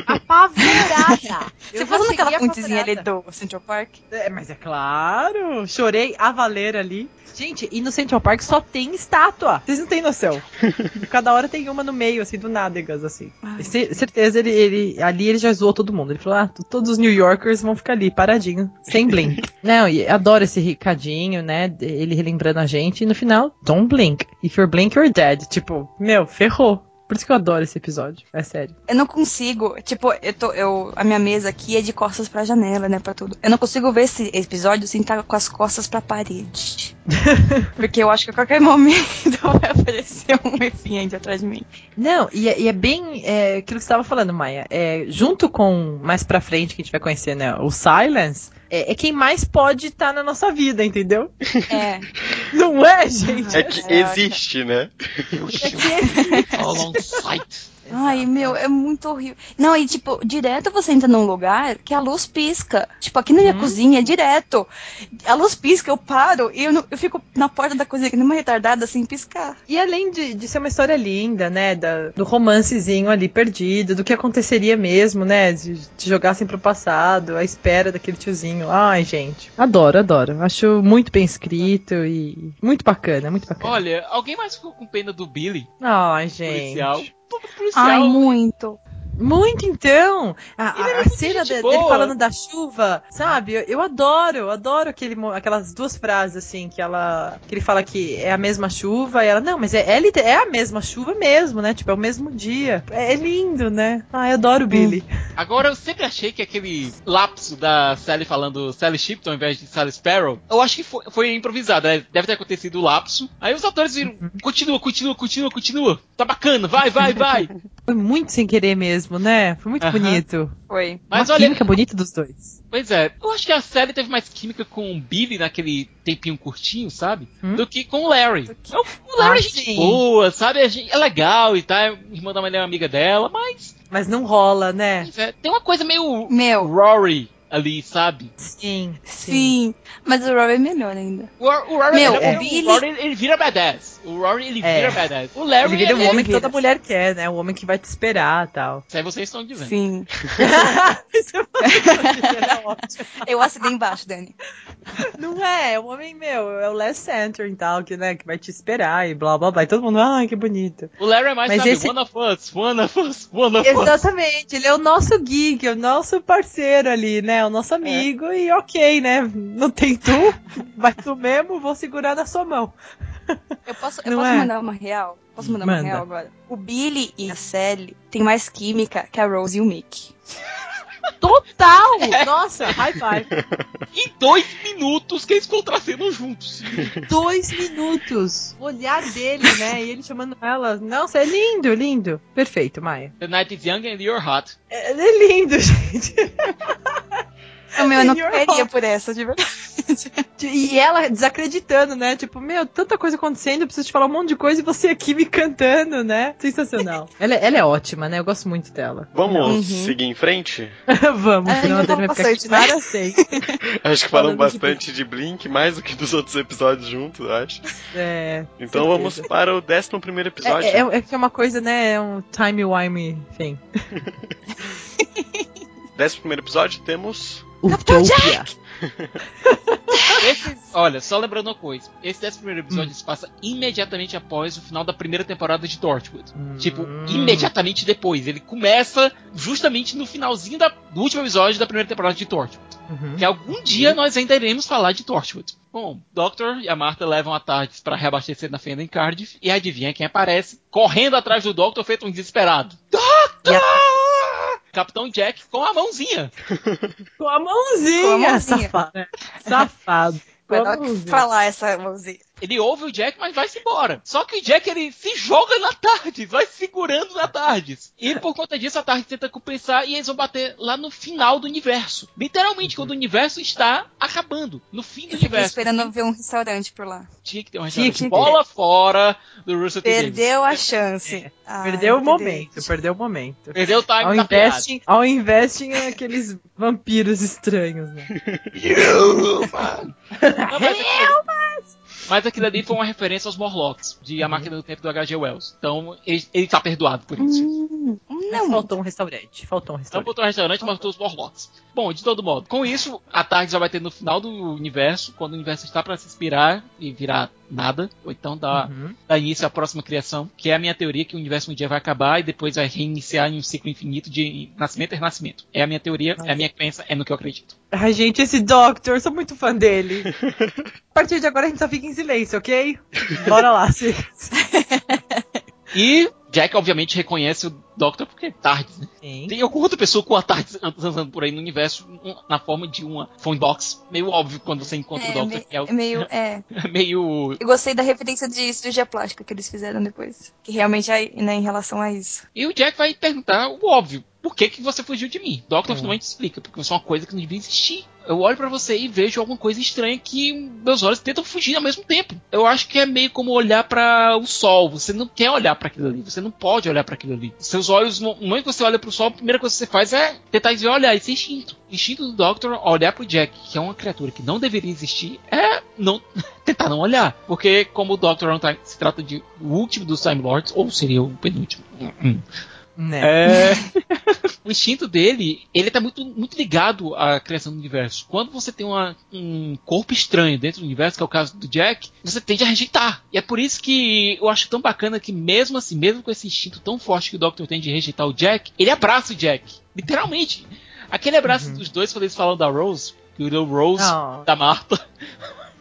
Apavorada. Você naquela cheguei pontezinha ali do Central Park? É, mas é claro, chorei a valer ali. Gente, e no Central Park só tem estátua. Vocês não têm noção. Cada hora tem uma no meio, assim, do nádegas, assim. Ai. Ce- certeza, ele, ele, ali ele já zoou todo mundo. Ele falou, ah, todos os New Yorkers vão ficar ali, paradinho, sem blink. não, e adoro esse recadinho, né, ele relembrando a gente. E no final, don't blink. If you're blink, you're dead. Tipo, meu, ferrou. Por isso que eu adoro esse episódio, é sério. Eu não consigo, tipo, eu tô, eu, a minha mesa aqui é de costas pra janela, né, pra tudo. Eu não consigo ver esse episódio sem estar com as costas pra parede. Porque eu acho que a qualquer momento vai aparecer um deficiente atrás de mim. Não, e é, e é bem é, aquilo que você estava falando, Maia. É, junto com mais pra frente que a gente vai conhecer, né? O Silence, é, é quem mais pode estar na nossa vida, entendeu? É. Não é, gente? É que É, existe, né? É que Alongside. Ai, meu, é muito horrível. Não, e tipo, direto você entra num lugar que a luz pisca. Tipo, aqui na minha Hum. cozinha, direto. A luz pisca, eu paro e eu, não- eu fico na porta da cozinha, que nem uma retardada, sem piscar. E além de, de ser uma história linda, né? da- do romancezinho ali perdido, do que aconteceria mesmo, né? De, de jogassem pro passado, à espera daquele tiozinho. Ai, gente. Adoro, adoro. Acho muito bem escrito e muito bacana, muito bacana. Olha, alguém mais ficou com pena do Billy? Ai, gente. Policial? Ai, muito. Muito então! A, é a- a cena de- dele falando da chuva, sabe? Eu, eu adoro, eu adoro aquele, aquelas duas frases assim que ela. que ele fala que é a mesma chuva e ela, não, mas é, é, é a mesma chuva mesmo, né? Tipo, é o mesmo dia. É, é lindo, né? Ai, eu adoro o Billy. Agora, eu sempre achei que aquele lapso da Sally falando Sally Shipton ao invés de Sally Sparrow, eu acho que foi, foi improvisado, né? Deve ter acontecido o lapso. Aí os atores viram, continua, continua, continua, continua. Tá bacana, vai, vai, vai. Foi muito sem querer mesmo, né? Foi muito Aham. bonito. Foi. Mas Uma olha, química bonita dos dois. pois é, eu acho que a Sally teve mais química com o Billy naquele tempinho curtinho, sabe? Hum? Do que com o Larry. O o Larry Ah, é gente sim. boa, sabe? É, é legal e tal, é irmã da melhor amiga dela, mas Mas não rola, né? pois é, tem uma coisa meio Meu, Rory ali, sabe? Sim, Sim, mas o Rory é melhor ainda. O, o Rory, Meu, ele, o Billy- o Rory ele vira badass. O Rory ele É. vira badass. O Larry Ele vira o homem que vira. toda mulher quer, né? O homem que vai te esperar tal. Isso aí vocês estão dizendo. Sim. Isso é ótimo. Eu assinei embaixo, Dani. Não é, é o homem meu, é o last center e tal, que, né, que vai te esperar e blá blá blá. E todo mundo, ai, que bonito. O Larry é mais, Mas sabe, esse- one of us, one of us, one of us. Exatamente, ele é o nosso geek, o nosso parceiro ali, né? O nosso amigo e ok, né? Não tem tu, vai tu mesmo, vou segurar na sua mão. Eu posso, eu posso é? mandar uma real? Posso mandar Manda. uma real agora? O Billy e a Sally têm mais química que a Rose e o Mick. Total! Nossa, high five. Em dois minutos que eles contracenam juntos. Dois minutos. O olhar dele, né? E ele chamando ela. Nossa, é lindo, lindo. Perfeito, Maia. The night is young and you're hot. É, é lindo, gente. Eu, meu, eu não hot. por essa, de verdade. E ela desacreditando, né? Tipo, meu, tanta coisa acontecendo, eu preciso te falar um monte de coisa e você aqui me cantando, né? Sensacional. ela, ela é ótima, né? Eu gosto muito dela. Vamos Uhum. seguir em frente? Vamos, É, senão a Dani vai ficar né? para sempre. Acho que falamos de bastante de Blink, mais do que dos outros episódios juntos, eu acho. É, Então certeza. vamos para o 11 primeiro episódio. É, é, é que é uma coisa, né? É um time-wime thing. 11 primeiro episódio temos. Utopia. Esse, olha, só lembrando uma coisa. Esse décimo primeiro episódio se passa imediatamente após o final da primeira temporada de Torchwood. Tipo, Hum. imediatamente depois. Ele começa justamente no finalzinho da- do último episódio da primeira temporada de Torchwood. Uhum. Que algum dia nós ainda iremos falar de Torchwood. Bom, Doctor e a Martha levam a Tardes para reabastecer na fenda em Cardiff. E adivinha quem aparece? Correndo atrás do Doctor, feito um desesperado. Doctor! Capitão Jack com a mãozinha. Com a mãozinha, Com a mãozinha. safado. Safado. Que mãozinha. falar essa mãozinha. Ele ouve o Jack, mas vai-se embora. Só que o Jack, ele se joga na Tardes, vai segurando na Tardes. E por conta disso, a Tardes tenta compensar e eles vão bater lá no final do universo. Literalmente, quando o universo está acabando. No fim do Eu universo. esperando ver um restaurante por lá. Tinha que ter um Tinha restaurante ter. bola fora do Russell T. Perdeu a chance. Ai, Perdeu o momento, perdeu o momento. Perdeu o time Ao da piada. investe, ao investe em aqueles vampiros estranhos, né? Não, mas, aquilo, mas aquilo ali foi uma referência aos Morlocks, de A Máquina do Tempo do H.G. Wells. Então, ele, ele tá perdoado por isso. Hum, Mas não, faltou um restaurante. Faltou um Então restaurante. botou o restaurante, mas botou os Morlocks. Bom, de todo modo, com isso, a tarde já vai ter no final do universo, quando o universo está para se expirar e virar nada, ou então dar, Uhum. dar início à próxima criação, que é a minha teoria que o universo um dia vai acabar e depois vai reiniciar em um ciclo infinito de nascimento e renascimento. É a minha teoria, é a minha crença, é no que eu acredito. Ai, gente, esse Doctor, sou muito fã dele. A partir de agora a gente só fica em silêncio, ok? Bora lá. E Jack, obviamente, reconhece o Doctor porque é Tardes, né? Sim. Tem alguma outra pessoa com a Tardes andando por aí no universo na forma de uma phone box. Meio óbvio quando você encontra o é, Doctor, me- que é, o- é meio. É. meio Eu gostei da referência de cirurgia plástica que eles fizeram depois. Que realmente é né, em relação a isso. E o Jack vai perguntar o óbvio. Por que, que você fugiu de mim? Doctor Hum. finalmente explica, porque isso é uma coisa que não devia existir. Eu olho pra você e vejo alguma coisa estranha que meus olhos tentam fugir ao mesmo tempo. Eu acho que é meio como olhar para o sol. Você não quer olhar para aquilo ali, você não pode olhar para aquilo ali. Seus olhos, no momento que você olha pro sol, a primeira coisa que você faz é tentar desviar olhar. Esse é instinto. O instinto do Doctor olhar pro Jack, que é uma criatura que não deveria existir, é não tentar não olhar. Porque como o Doctor é time- se trata de o último dos Time Lords, ou seria o penúltimo. Né? É. o instinto dele, ele tá muito, muito ligado à criação do universo. Quando você tem uma- um corpo estranho dentro do universo, que é o caso do Jack, você tende a rejeitar. E é por isso que eu acho tão bacana que, mesmo assim, mesmo com esse instinto tão forte que o Doctor tem de rejeitar o Jack, ele abraça o Jack. Literalmente. Aquele abraço dos dois quando eles falam da Rose, que o Rose Oh. da Marta.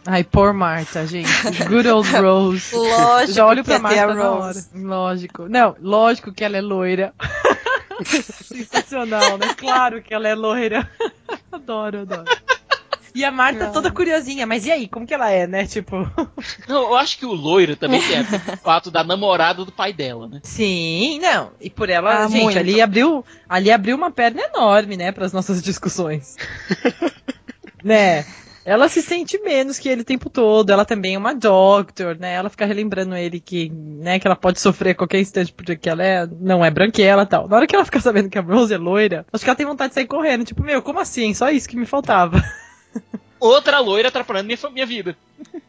Ai, por Marta, gente. Good old Rose. Lógico. Já olho pra Marta a na hora. Rose. Lógico. Não, lógico que ela é loira. Sensacional, né? Claro que ela é loira. adoro, adoro. E a Marta toda curiosinha, mas e aí, como que ela é, né? Tipo. Não, eu acho que o loiro também tem o fato da namorada do pai dela, né? Sim, não. E por ela, Ah, gente, muito. ali abriu, ali abriu uma perna enorme, né, para as nossas discussões. né? Ela se sente menos que ele o tempo todo. Ela também é uma doctor, né? Ela fica relembrando ele que, né, que ela pode sofrer a qualquer instante porque ela é, não é branquela e tal. Na hora que ela fica sabendo que a Rose é loira, acho que ela tem vontade de sair correndo. Tipo, meu, como assim? Só isso que me faltava. Outra loira atrapalhando minha, minha vida.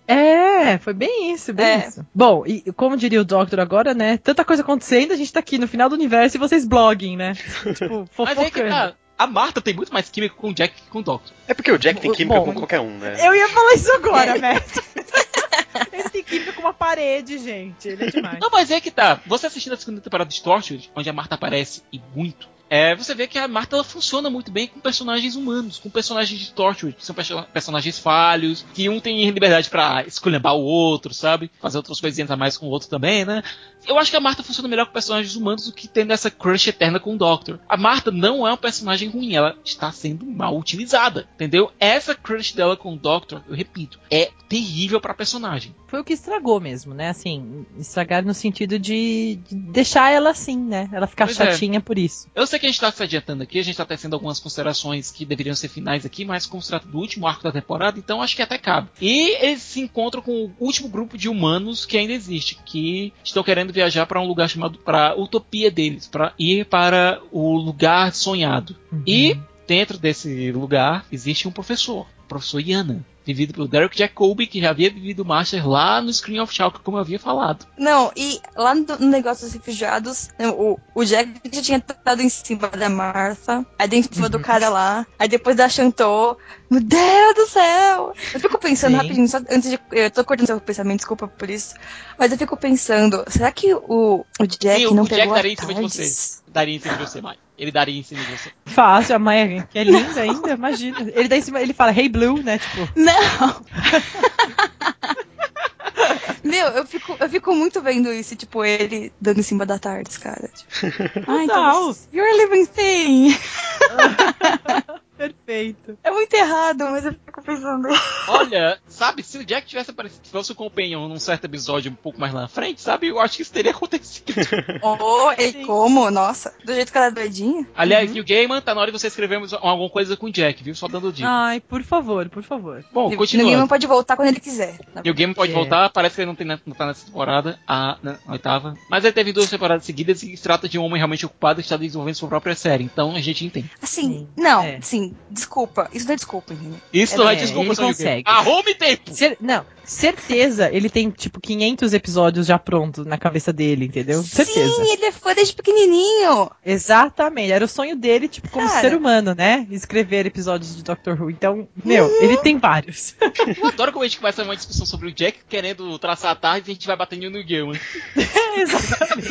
É, foi bem isso, bem É. isso. Bom, e como diria o Doctor agora, né? Tanta coisa acontecendo, a gente tá aqui no final do universo e vocês bloguem, né? tipo, Mas é que fofocando. A Marta tem muito mais química com o Jack que com o Doctor. É porque o Jack tem química Bom, com qualquer um, né? Eu ia falar isso agora, Matt. Ele tem química com uma parede, gente. Ele é demais. Não, mas é que tá. Você assistindo a segunda temporada de Torchwood, onde a Marta aparece e muito, é, você vê que a Marta ela funciona muito bem com personagens humanos, com personagens de Torchwood, que são perso- personagens falhos, que um tem liberdade pra esculhambar o outro, sabe? Fazer outras coisinhas a mais com o outro também, né? Eu acho que a Marta funciona melhor com personagens humanos do que tendo essa crush eterna com o Doctor. A Marta não é um personagem ruim, ela está sendo mal utilizada, entendeu? Essa crush dela com o Doctor, eu repito, é terrível pra personagem. Foi o que estragou mesmo, né? Assim, estragar no sentido de, de deixar ela assim, né? Ela ficar Pois é. chatinha por isso. Eu sei que a gente tá se adiantando aqui, a gente tá tecendo algumas considerações que deveriam ser finais aqui, mas como se trata do último arco da temporada, então acho que até cabe. E eles se encontram com o último grupo de humanos que ainda existe, que estão querendo viajar para um lugar chamado para utopia deles, para ir para o lugar sonhado. E dentro desse lugar existe um professor, o professor Yana, vivido pelo Derek Jacobi, que já havia vivido o Master lá no Screen of Chalk, como eu havia falado. Não, e lá no, no negócio dos refugiados, o, o Jack já tinha estado em cima da Martha, aí dentro cima do cara lá, aí depois da Chantou. Meu Deus do céu! Eu fico pensando Sim. rapidinho, só antes de. Eu tô cortando seu pensamento, desculpa por isso. Mas eu fico pensando, será que o, o Jack Sim, não o Jack pegou daria a em cima de você. Tardes? Daria em cima de você, Mai. Ele daria em cima de você. Fácil, a mãe que é linda ainda, imagina. Ele dá em cima, ele fala, hey Blue, né? Tipo, Não! Meu, eu fico, eu fico muito vendo isso, tipo, ele dando em cima da Tardes, cara. Tipo, Ai, então, you're a living thing! perfeito. É muito errado, mas eu fico pensando. Olha, sabe, se o Jack tivesse aparecido, se fosse o companion num certo episódio um pouco mais lá na frente, sabe, eu acho que isso teria acontecido. Oh, Sim. e como? Nossa, do jeito que ela é doidinha. Aliás, Neil Gaiman, tá na hora de você escrever alguma coisa com o Jack, viu? Só dando dica. Ai, por favor, por favor. Bom, continuando. pode voltar quando ele quiser. Neil Gaiman pode É. voltar, parece que ele não, tem, não tá nessa temporada, a, na oitava. Mas ele teve duas temporadas seguidas e se trata de um homem realmente ocupado que está desenvolvendo sua própria série, então a gente entende. Assim, Sim, não, é. sim, desculpa. Isso não é desculpa, entendeu? Isso É, não é é, desculpa, ele consegue. Arrume tempo! Cer- não, certeza ele tem, tipo, 500 episódios já prontos na cabeça dele, entendeu? Certeza. Sim, ele é fã desde pequenininho. Exatamente. Era o sonho dele, tipo, como Cara. ser humano, né? Escrever episódios de Doctor Who. Então, meu, ele tem vários. Eu adoro como a gente começa uma discussão sobre o Jack querendo traçar a tarde e a gente vai batendo no Neil Gaiman. Exatamente.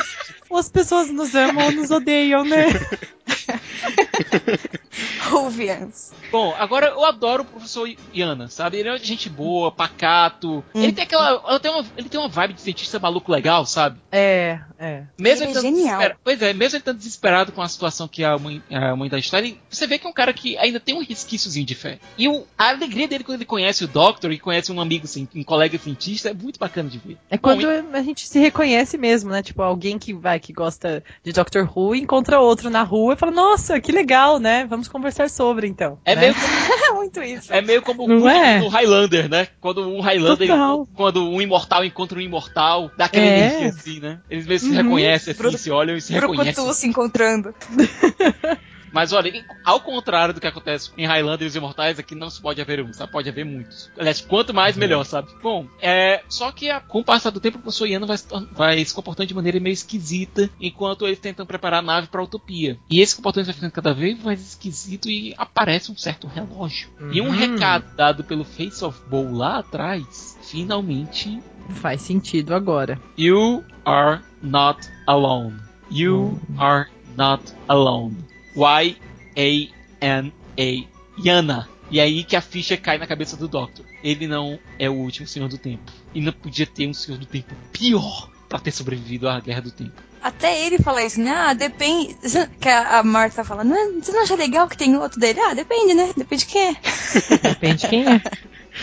Ou as pessoas nos amam ou nos odeiam, né? Ruvians. Bom, agora eu adoro o professor Yana, sabe? Ele é gente boa, pacato. Ele tem aquela. Ele tem, uma, ele tem uma vibe de cientista maluco legal, sabe? É, é. Mesmo Ele é estando genial. Pois é, mesmo ele estando desesperado com a situação que a mãe, a mãe da história, ele- você vê que é um cara que ainda tem um resquíciozinho de fé. E o- a alegria dele quando ele conhece o Doctor e conhece um amigo, cien- um colega cientista, é muito bacana de ver. É Bom, quando a gente se reconhece mesmo, né? Tipo, alguém que vai, que gosta de Doctor Who, encontra outro na rua e fala, nossa, que legal, né? Vamos conversar sobre, então. É né? meio como É muito isso. É meio como Não o é? do Highlander, né? Quando um Highlander, Total. quando um imortal encontra um imortal, dá aquela É. energia assim, né? Eles mesmos se Uhum. reconhecem assim, Bruto- se olham e se reconhecem. Brucutu se encontrando. Mas olha, ao contrário do que acontece em Highlander e os Imortais, aqui não se pode haver um, sabe? Pode haver muitos. Aliás, quanto mais, melhor, sabe? Bom, é. Só que a- com o passar do tempo, o professor Iano vai, vai se comportando de maneira meio esquisita, enquanto eles tentam preparar a nave pra utopia. E esse comportamento vai ficando cada vez mais esquisito e aparece um certo relógio. E um Uhum. recado dado pelo Face of Bowl lá atrás, finalmente. Faz sentido agora. You are not alone. You are not alone. Y-A-N-A. Yana. E aí que a ficha cai na cabeça do Doctor. Ele não é o último Senhor do Tempo. E não podia ter um Senhor do Tempo pior pra ter sobrevivido à Guerra do Tempo. Até ele fala isso, né? Ah, depende. Que a, a Marta fala, não, é- você não acha legal que tem outro dele? Ah, depende, né? Depende de quem é. Depende de quem é.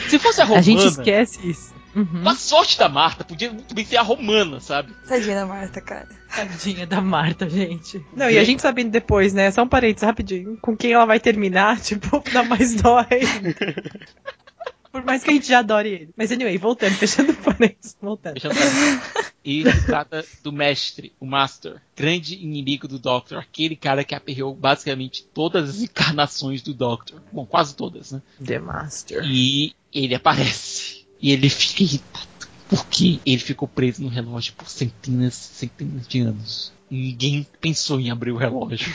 Se fosse a A Romana, gente esquece isso. Uhum. com a sorte da Marta, podia muito bem ser a Romana, sabe? Tadinha da Marta, cara. Tadinha da Marta, gente. Não, e a gente sabendo depois, né? Só um parênteses rapidinho. Com quem ela vai terminar, tipo, dá mais dó ainda. Por mais que a gente já adore ele. Mas anyway, voltando, fechando parênteses, voltando. Fechando parênteses. E se trata do mestre, o Master, grande inimigo do Doctor, aquele cara que aperreou basicamente todas as encarnações do Doctor. Bom, quase todas, né? The Master. E ele aparece. E ele fica irritado. Porque ele ficou preso no relógio por centenas e centenas de anos. Ninguém pensou em abrir o relógio.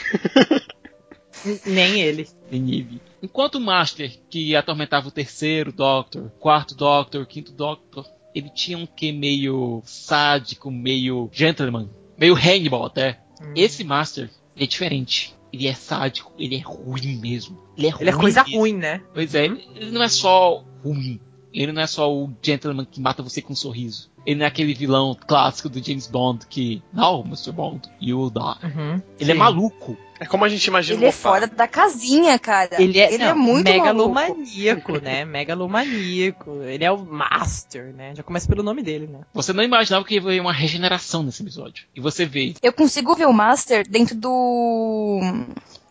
Nem ele. Nem ele. Enquanto o Master, que atormentava o terceiro Doctor, quarto Doctor, quinto Doctor, ele tinha um que meio sádico, meio gentleman, meio Hannibal até. Hum. Esse Master, é diferente. Ele é sádico, ele é ruim mesmo. Ele é, Ele é ruim coisa mesmo. ruim, né? Pois é, ele não é só ruim. Ele não é só o gentleman que mata você com um sorriso. Ele não é aquele vilão clássico do James Bond que, não, Mr. Bond, you die. Uhum. Ele é Sim. maluco. É como a gente imagina Ele é fora da casinha, cara. Ele é, não, muito maluco. megalomaníaco, né? Megalomaníaco. Ele é o Master, né? Já começa pelo nome dele, né? Você não imaginava que ia haver uma regeneração nesse episódio. E você vê. Eu consigo ver o Master dentro do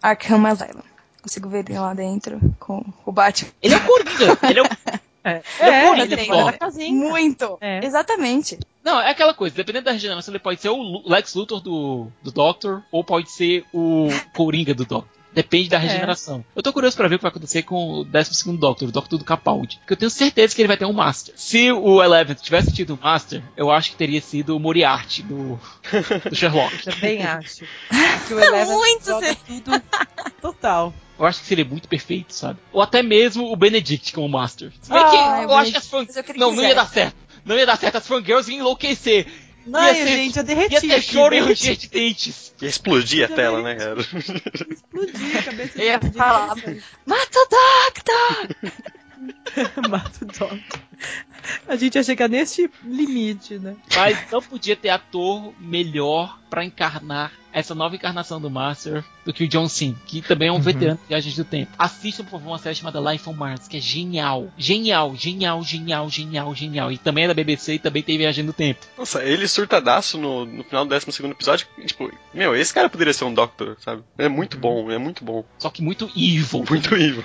Arkham Asylum. Consigo ver ele lá dentro com o Batman. Ele é o Coringa. ele é o... É, Ele é é, tem Bob. da casinha. Muito. É. Exatamente. Não, é aquela coisa. Dependendo da regeneração, ele pode ser o Lex Luthor do, do Doctor ou pode ser o Coringa do Doctor. Depende da regeneração. Eu tô curioso pra ver o que vai acontecer com o 12 Doctor, o Doctor do Capaldi. Porque eu tenho certeza que ele vai ter um Master. Se o Eleven tivesse tido um Master, eu acho que teria sido o Moriarty do, do Sherlock. Também acho. Que o Eleven Muito tudo total. Eu acho que seria muito perfeito, sabe? Ou até mesmo o Benedict como Master. Se bem que Ah, eu o acho que as queria Não, que não ia dar certo. Não ia dar certo. As fangirls iam enlouquecer. Ai, ser- gente, eu derreti Ia ter choro e ranger de dentes. Ia explodir a tela, né, cara? Explodiu a cabeça ia de falar. Mata o Doctor! Mata o Doctor. A gente ia chegar neste limite, né? Mas não podia ter ator melhor pra encarnar essa nova encarnação do Master do que o John Sim, que também é um Uhum. veterano de Viagens do Tempo. Assistam, por favor, uma série chamada Life on Mars, que é genial. Genial, genial, genial, genial, genial. E também é da BBC e também tem Viagem do Tempo. Nossa, ele surtadaço no, no final do 12 episódio. Tipo, meu, esse cara poderia ser um Doctor, sabe? É muito bom, é muito bom. Só que muito evil. Muito evil.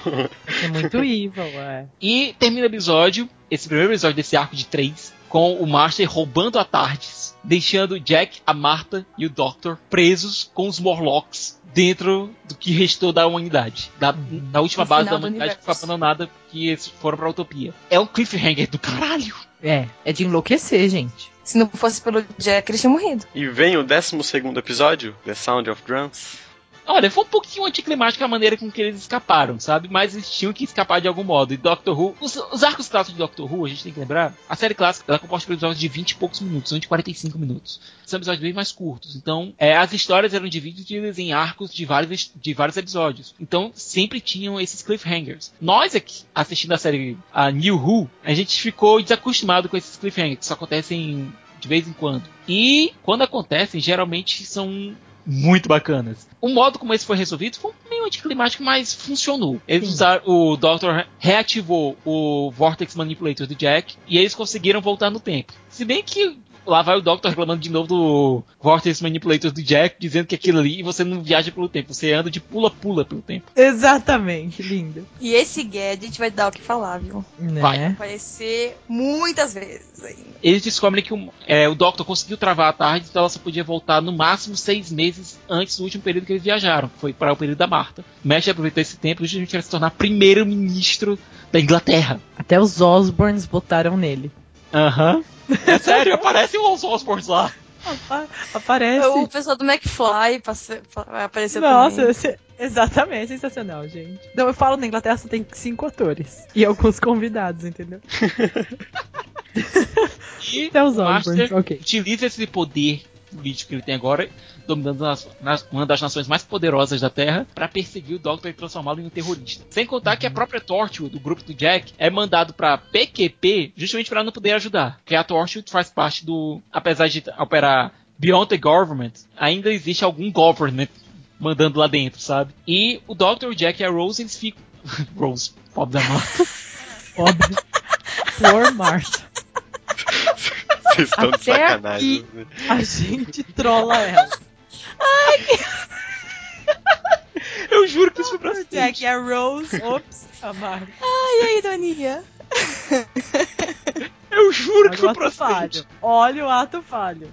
É muito evil, é. E termina o episódio, esse primeiro episódio desse arco de três, com o Master roubando a Tardes, deixando Jack, a Marta e o Doctor presos com os Morlocks dentro do que restou da humanidade. Da, da última No base da humanidade que foi abandonada, que eles foram pra Utopia. É um cliffhanger do caralho. É, é de enlouquecer, gente. Se não fosse pelo Jack, ele tinha morrido. E vem o 12 episódio, The Sound of Drums. Olha, foi um pouquinho anticlimática a maneira com que eles escaparam, sabe? Mas eles tinham que escapar de algum modo. E Doctor Who. Os, os arcos clássicos de Doctor Who, a gente tem que lembrar. A série clássica ela é composta por episódios de 20 e poucos minutos, não de 45 minutos. São episódios bem mais curtos. Então, é, as histórias eram divididas em arcos de vários, de vários episódios. Então, sempre tinham esses cliffhangers. Nós aqui, assistindo a série a New Who, a gente ficou desacostumado com esses cliffhangers, que só acontecem de vez em quando. E quando acontecem, geralmente são muito bacanas. O modo como esse foi resolvido foi meio anticlimático, mas funcionou. Eles usaram, o Doctor re- reativou o Vortex Manipulator do Jack e eles conseguiram voltar no tempo. Se bem que lá vai o Doctor reclamando de novo do Vortex Manipulator do Jack, dizendo que aquilo ali você não viaja pelo tempo, você anda de pula-pula pelo tempo. Exatamente, lindo. E esse gadget vai dar o que falar, viu? Né? Vai. Vai aparecer muitas vezes ainda. Eles descobrem que o, é, o Doctor conseguiu travar a tarde, então ela só podia voltar no máximo seis meses antes do último período que eles viajaram, que foi para o período da Marta. Mestre aproveitou esse tempo justamente para se tornar primeiro-ministro da Inglaterra. Até os Osborns botaram nele. Aham. É sério, aparece os Osborns lá. Apa- Aparece. O pessoal do McFly vai aparecer Nossa, também. exatamente, sensacional, gente. Não, eu falo na Inglaterra só tem cinco atores. E alguns convidados, entendeu? E Até os o Osborns, ok. utiliza esse poder político que ele tem agora, dominando nas- nas- uma das nações mais poderosas da Terra, para perseguir o Doctor e transformá-lo em um terrorista. Sem contar que a própria Torchwood, do grupo do Jack, é mandado para PQP justamente para não poder ajudar. Porque a Torchwood faz parte do. Apesar de operar beyond the government, ainda existe algum government mandando lá dentro, sabe? E o Doctor, o Jack e a Rose, eles ficam. Rose, pobre da Marta. Pobre. Poor Martha. Vocês estão de sacanagem. né? A gente trola ela. Eu juro que isso foi pra O Jack e a Rose. Ops, a Martha. Ai, ai, Doninha. Eu juro que Olha o foi ato falho. Olha o ato falho.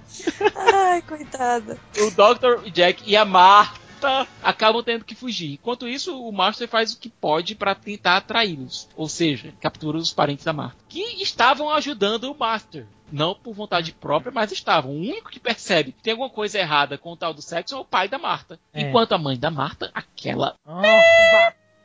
Ai, coitada. o Dr. Jack e a Marta acabam tendo que fugir. Enquanto isso, o Master faz o que pode para tentar atraí-los. Ou seja, captura os parentes da Marta. Que estavam ajudando o Master. Não por vontade própria, mas estavam. O único que percebe que tem alguma coisa errada com o tal do sexo é o pai da Marta. É. Enquanto a mãe da Marta, aquela. Oh,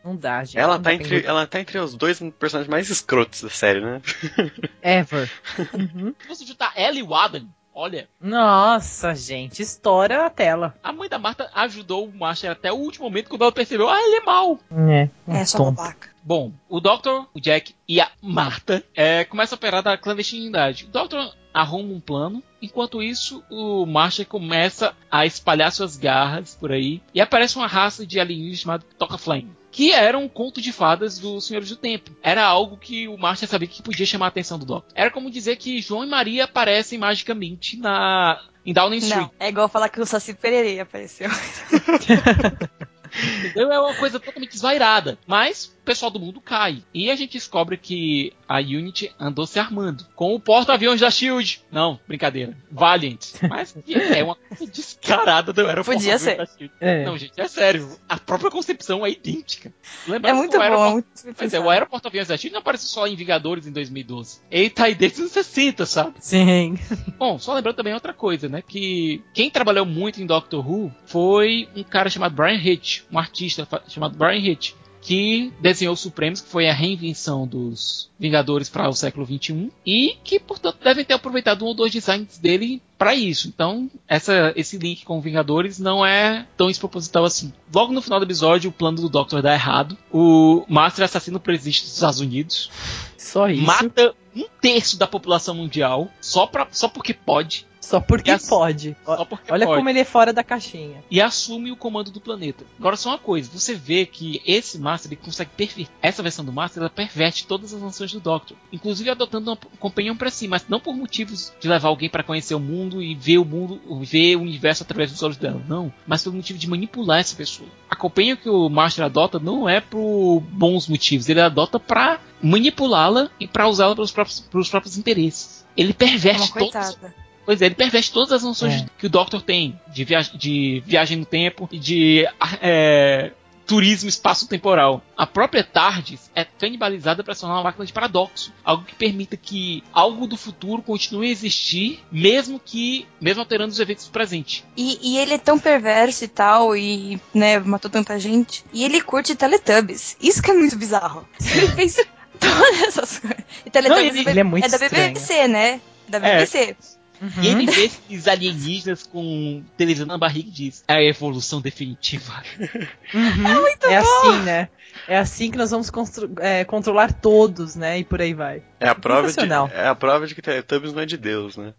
não dá, gente. Ela Não tá, entre, ela tá entre os dois personagens mais escrotos da série, né? Ever. Uhum. Se você juntar ela e o Adam, olha, Nossa, gente, estoura a tela. a mãe da Marta ajudou o Master até o último momento quando ela percebeu, ah, ele é mau. É, É, só babaca. Bom, o Doctor, o Jack e a Marta é, começam a operar da clandestinidade. O Doctor arruma um plano, enquanto isso o Marshall começa a espalhar suas garras por aí e aparece uma raça de alienígenas chamada Toca Flame. Que era um conto de fadas dos Senhores do Tempo. Era algo que o Marshall sabia que podia chamar a atenção do Doctor. Era como dizer que João e Maria aparecem magicamente na em Downing Street. Não, é igual falar que o Saci Pererê apareceu. Entendeu? É uma coisa totalmente desvairada. Mas o pessoal do mundo cai. E a gente descobre que a Unity andou se armando com o porta-aviões da Shield. Não, brincadeira. Valiant. Mas é uma coisa descarada do era Podia porta-aviões ser. da Shield. É. Não, gente, é sério. A própria concepção é idêntica. Lembra É muito bom, é aeroporto- muito Pois é, o aeroporto-aviões da Shield não apareceu só em Vingadores em 2012. Ele tá aí desde os 60, sabe? Sim. Bom, só lembrando também outra coisa, né? Que quem trabalhou muito em Doctor Who foi um cara chamado Brian Hitch, um artista chamado Brian Hitch, que desenhou os Supremos, que foi a reinvenção dos Vingadores para o século XXI, e que, portanto, devem ter aproveitado um ou dois designs dele para isso. Então, essa, esse link com Vingadores não é tão desproposital assim. Logo no final do episódio, o plano do Doctor dá errado. O Master assassina o presidente dos Estados Unidos Só isso. mata um terço da população mundial só, pra, só porque pode. Só porque E as- pode. Só porque Olha pode. como ele é fora da caixinha. E assume o comando do planeta. Agora só uma coisa, você vê que esse Master ele consegue perverter. Essa versão do Master ela perverte todas as ações do Doctor. Inclusive adotando uma companhia pra si, mas não por motivos de levar alguém para conhecer o mundo e ver o mundo, ver o universo através dos olhos dela. Não. Mas pelo motivo de manipular essa pessoa. A companhia que o Master adota não é por bons motivos, ele adota pra manipulá-la e pra usá-la pelos próprios, pros próprios interesses. Ele É perverte uma todos coitada. Pois é, ele perverte todas as noções É. que o Doctor tem de, via de viagem no tempo e de é, turismo espaço-temporal. A própria TARDIS é canibalizada para se tornar uma máquina de paradoxo, algo que permita que algo do futuro continue a existir, mesmo que mesmo alterando os eventos do presente. E, e ele é tão perverso e tal, e, né, matou tanta gente. E ele curte Teletubbies. Isso que é muito bizarro. Ele fez todas essas coisas. E Teletubbies ele- ele é muito da estranho. BBC, né? Da BBC. E ele vê esses alienígenas com televisão na barriga e diz: é a evolução definitiva. Uhum. É assim, né? É assim que nós vamos é, controlar todos, né? E por aí vai. É a prova de, é a prova de que Teletubbies não é de Deus, né?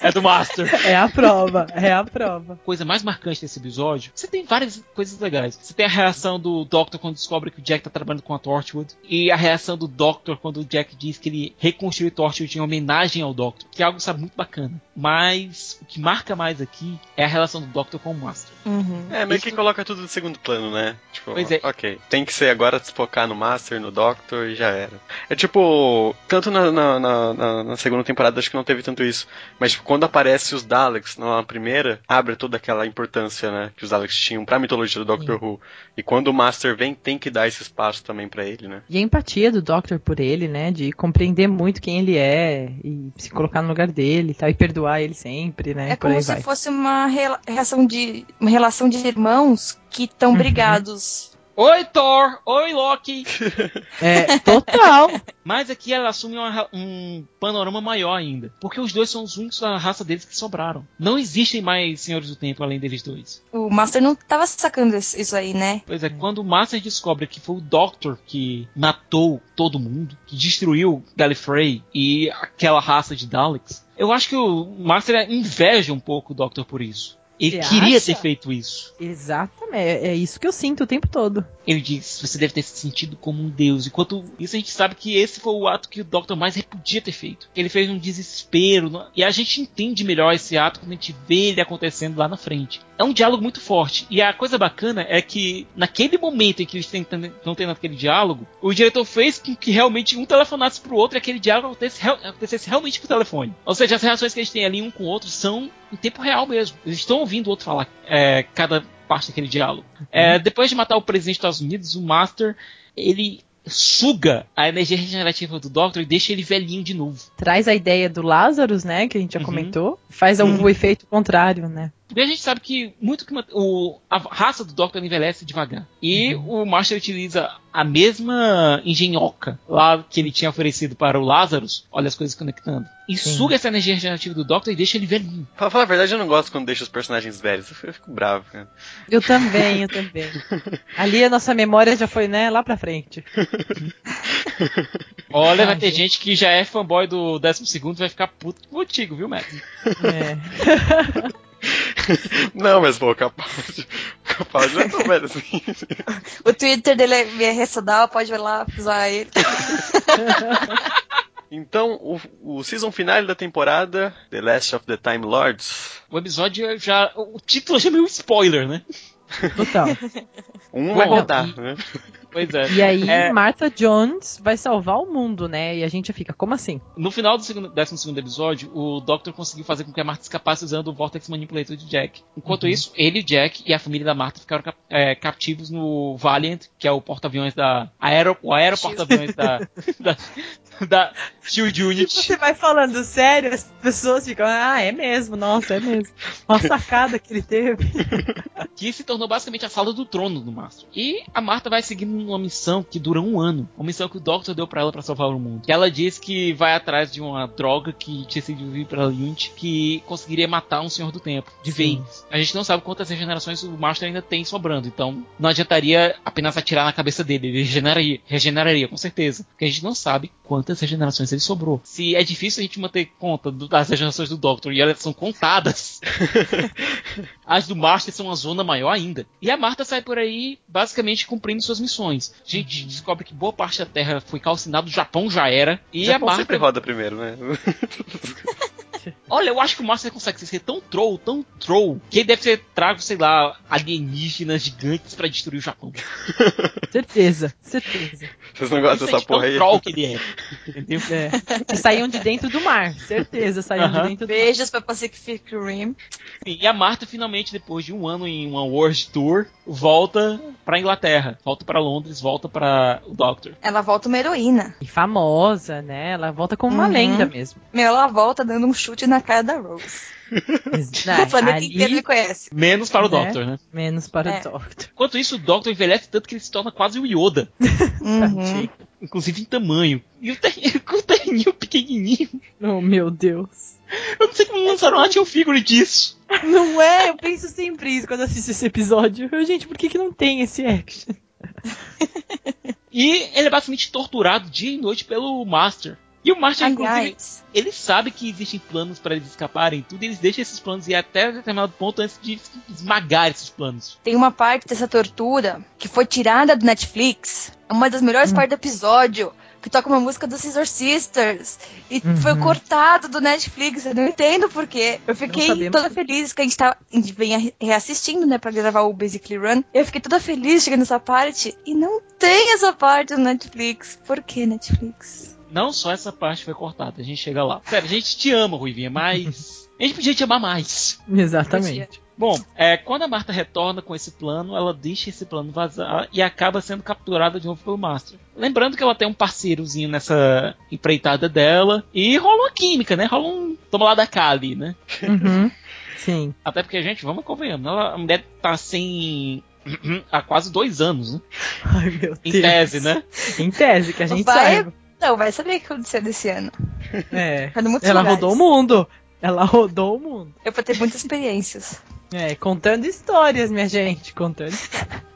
É do Master. É a prova, é a prova. coisa mais marcante desse episódio, você tem várias coisas legais. Você tem a reação do Doctor quando descobre que o Jack tá trabalhando com a Torchwood. E a reação do Doctor quando o Jack diz que ele reconstruiu Torchwood em homenagem ao Doctor. Que é algo, sabe, muito bacana. Mas o que marca mais aqui é a relação do Doctor com o Master. Uhum. É, meio Isso- que coloca tudo no segundo plano, né? Tipo, Pois é. ok. Tem que ser agora se focar no Master, no Doctor e já era. É tipo, tanto na, na, na- na- na segunda temporada acho que não teve tanto isso. Mas tipo, quando aparece os Daleks na primeira, abre toda aquela importância, né? Que os Daleks tinham pra mitologia do Doctor Who. E quando o Master vem, tem que dar esse espaço também pra ele, né? E a empatia do Doctor por ele, né? De compreender muito quem ele é e se colocar no lugar dele e tal, e perdoar ele sempre, né? É por como aí se vai. fosse uma rela- relação de, uma relação de irmãos que estão Uhum. brigados. Oi, Thor! Oi, Loki! É, total. Mas aqui ela assume uma um panorama maior ainda. Porque os dois são os únicos da raça deles que sobraram. Não existem mais Senhores do Tempo além deles dois. O Master não tava sacando isso isso aí, né? Pois é, quando o Master descobre que foi o Doctor que matou todo mundo, que destruiu Gallifrey e aquela raça de Daleks, eu acho que o Master inveja um pouco o Doctor por isso. Ele Você queria acha? ter feito isso. Exatamente. É é isso que eu sinto o tempo todo. Ele diz: você deve ter se sentido como um deus. Enquanto isso, a gente sabe que esse foi o ato que o Doctor mais repudia ter feito. Ele fez um desespero. no- E a gente entende melhor esse ato quando a gente vê ele acontecendo lá na frente. É um diálogo muito forte. E a coisa bacana é que, naquele momento em que eles estão tendo aquele diálogo, o diretor fez com que realmente um telefonasse pro outro e aquele diálogo acontecesse, acontecesse realmente por telefone. Ou seja, as reações que eles têm ali um com o outro são em tempo real mesmo. Eles estão ouvindo o outro falar é, cada parte daquele diálogo. É, depois de matar o presidente dos Estados Unidos, o Master, ele suga a energia regenerativa do Doctor e deixa ele velhinho de novo. Traz a ideia do Lazarus, né? Que a gente já Uhum. comentou. Faz um, o efeito contrário, né? Porque a gente sabe que muito que o, a raça do Doctor envelhece devagar. E o Master utiliza a mesma engenhoca lá que ele tinha oferecido para o Lazarus, olha as coisas conectando, e Sim. suga essa energia regenerativa do Doctor e deixa ele velhinho. Pra falar a verdade, eu não gosto quando deixa os personagens velhos. Eu fico- bravo, cara. Eu também, eu também. Ali a nossa memória já foi, né, lá pra frente. Olha, Ai, vai ter gente. gente que já é fanboy do 12 segundo vai ficar puto contigo, viu, Matt? É. Não, mas pô, capaz. Capaz é tão velho assim. O Twitter dele é minha ressodal, pode ir lá usar ele. Então, o, o season finale da temporada, The Last of the Time Lords, O episódio já. O título já é meio spoiler, né? Total. um vai Bom, rodar, e- né? Pois é. E aí, É. Martha Jones vai salvar o mundo, né? E a gente fica, como assim? No final do segundo, 12 episódio, o Doctor conseguiu fazer com que a Marta escapasse usando o Vortex Manipulator de Jack. Enquanto isso, ele, Jack e a família da Marta ficaram cap- é, captivos no Valiant, que é o porta-aviões da. Aero, o aeroporta-aviões da, da, da Shield Unit. Você vai falando sério, as pessoas ficam, ah, é mesmo, nossa, é mesmo. Uma sacada que ele teve. que se tornou basicamente a sala do trono do Master. E a Marta vai seguindo uma missão que dura um ano, uma missão que o Doctor deu pra ela pra salvar o mundo. Que ela diz que vai atrás de uma droga que tinha sido desenvolvida pela Unity que conseguiria matar um Senhor do Tempo de vez. A gente não sabe quantas regenerações o Master ainda tem sobrando, então não adiantaria apenas atirar na cabeça dele, ele regeneraria, regeneraria com certeza, porque a gente não sabe quantas regenerações ele sobrou. Se é difícil a gente manter conta do- das regenerações do Doctor e elas são contadas, as do Master são uma zona maior ainda. E a Marta sai por aí basicamente cumprindo suas missões. A gente descobre que boa parte da Terra foi calcinada, o Japão já era. E Japão a Marta. sempre roda primeiro, né? Olha, eu acho que o Master consegue ser tão troll, tão troll, que ele deve ter trago, sei lá, alienígenas gigantes pra destruir o Japão. Certeza, certeza. Vocês não gostam é dessa de porra aí? troll que ele é. Entendeu? É. Saíam de dentro do mar, certeza, saíam Aham. de dentro do mar. Beijos pra Pacific Rim. Sim, e a Marta finalmente, depois de um ano em uma World Tour, volta pra Inglaterra, volta pra Londres, volta pra o Doctor. Ela volta uma heroína. E famosa, né? Ela volta como uma Uhum. lenda mesmo. Meu, ela volta dando um chute na cara da Rose. o planeta inteiro me conhece. Menos para o Né? Doctor, né? Menos para É. o Doctor. Enquanto isso, o Doctor envelhece tanto que ele se torna quase o Yoda. Uhum. Inclusive em tamanho. E o terninho, com o terninho pequenininho. Oh, meu Deus. Eu não sei como lançaram uma action figure disso. Não é? Eu penso sempre isso quando assisto esse episódio. Eu, gente, por que, que não tem esse action? E ele é basicamente torturado dia e noite pelo Master. E o Master, inclusive, ele sabe que existem planos para eles escaparem, e tudo, e eles deixam esses planos ir até determinado ponto antes de esmagar esses planos. tem uma parte dessa tortura que foi tirada do Netflix. É uma das melhores Hum. partes do episódio. Que toca uma música do Scissor Sisters. E Uhum. foi cortado do Netflix. Eu não entendo por quê. Eu fiquei toda feliz que a gente, tá, a gente vem reassistindo, né, pra gravar o Basically Run. Eu fiquei toda feliz chegando nessa parte. E não tem essa parte no Netflix. Por que Netflix? Não só essa parte foi cortada, a gente chega lá. Sério, a gente te ama, Ruivinha, mas. A gente podia te amar mais. Exatamente. Bom, é, quando a Marta retorna com esse plano, ela deixa esse plano vazar e acaba sendo capturada de novo pelo Master. Lembrando que ela tem um parceirozinho nessa empreitada dela e rola uma química, né? Rola um toma lá da cá ali, né? Uhum. Sim. Até porque, gente, vamos convenhamos, ela- a mulher tá sem. há quase dois anos, né? Ai, meu Em Deus. tese, né? Em tese, que a gente Vai- saiba. Não, vai saber o que aconteceu desse ano. É. Ela lugares. rodou o mundo. Ela rodou o mundo. Eu vou ter muitas experiências. É, contando histórias, minha gente. Contando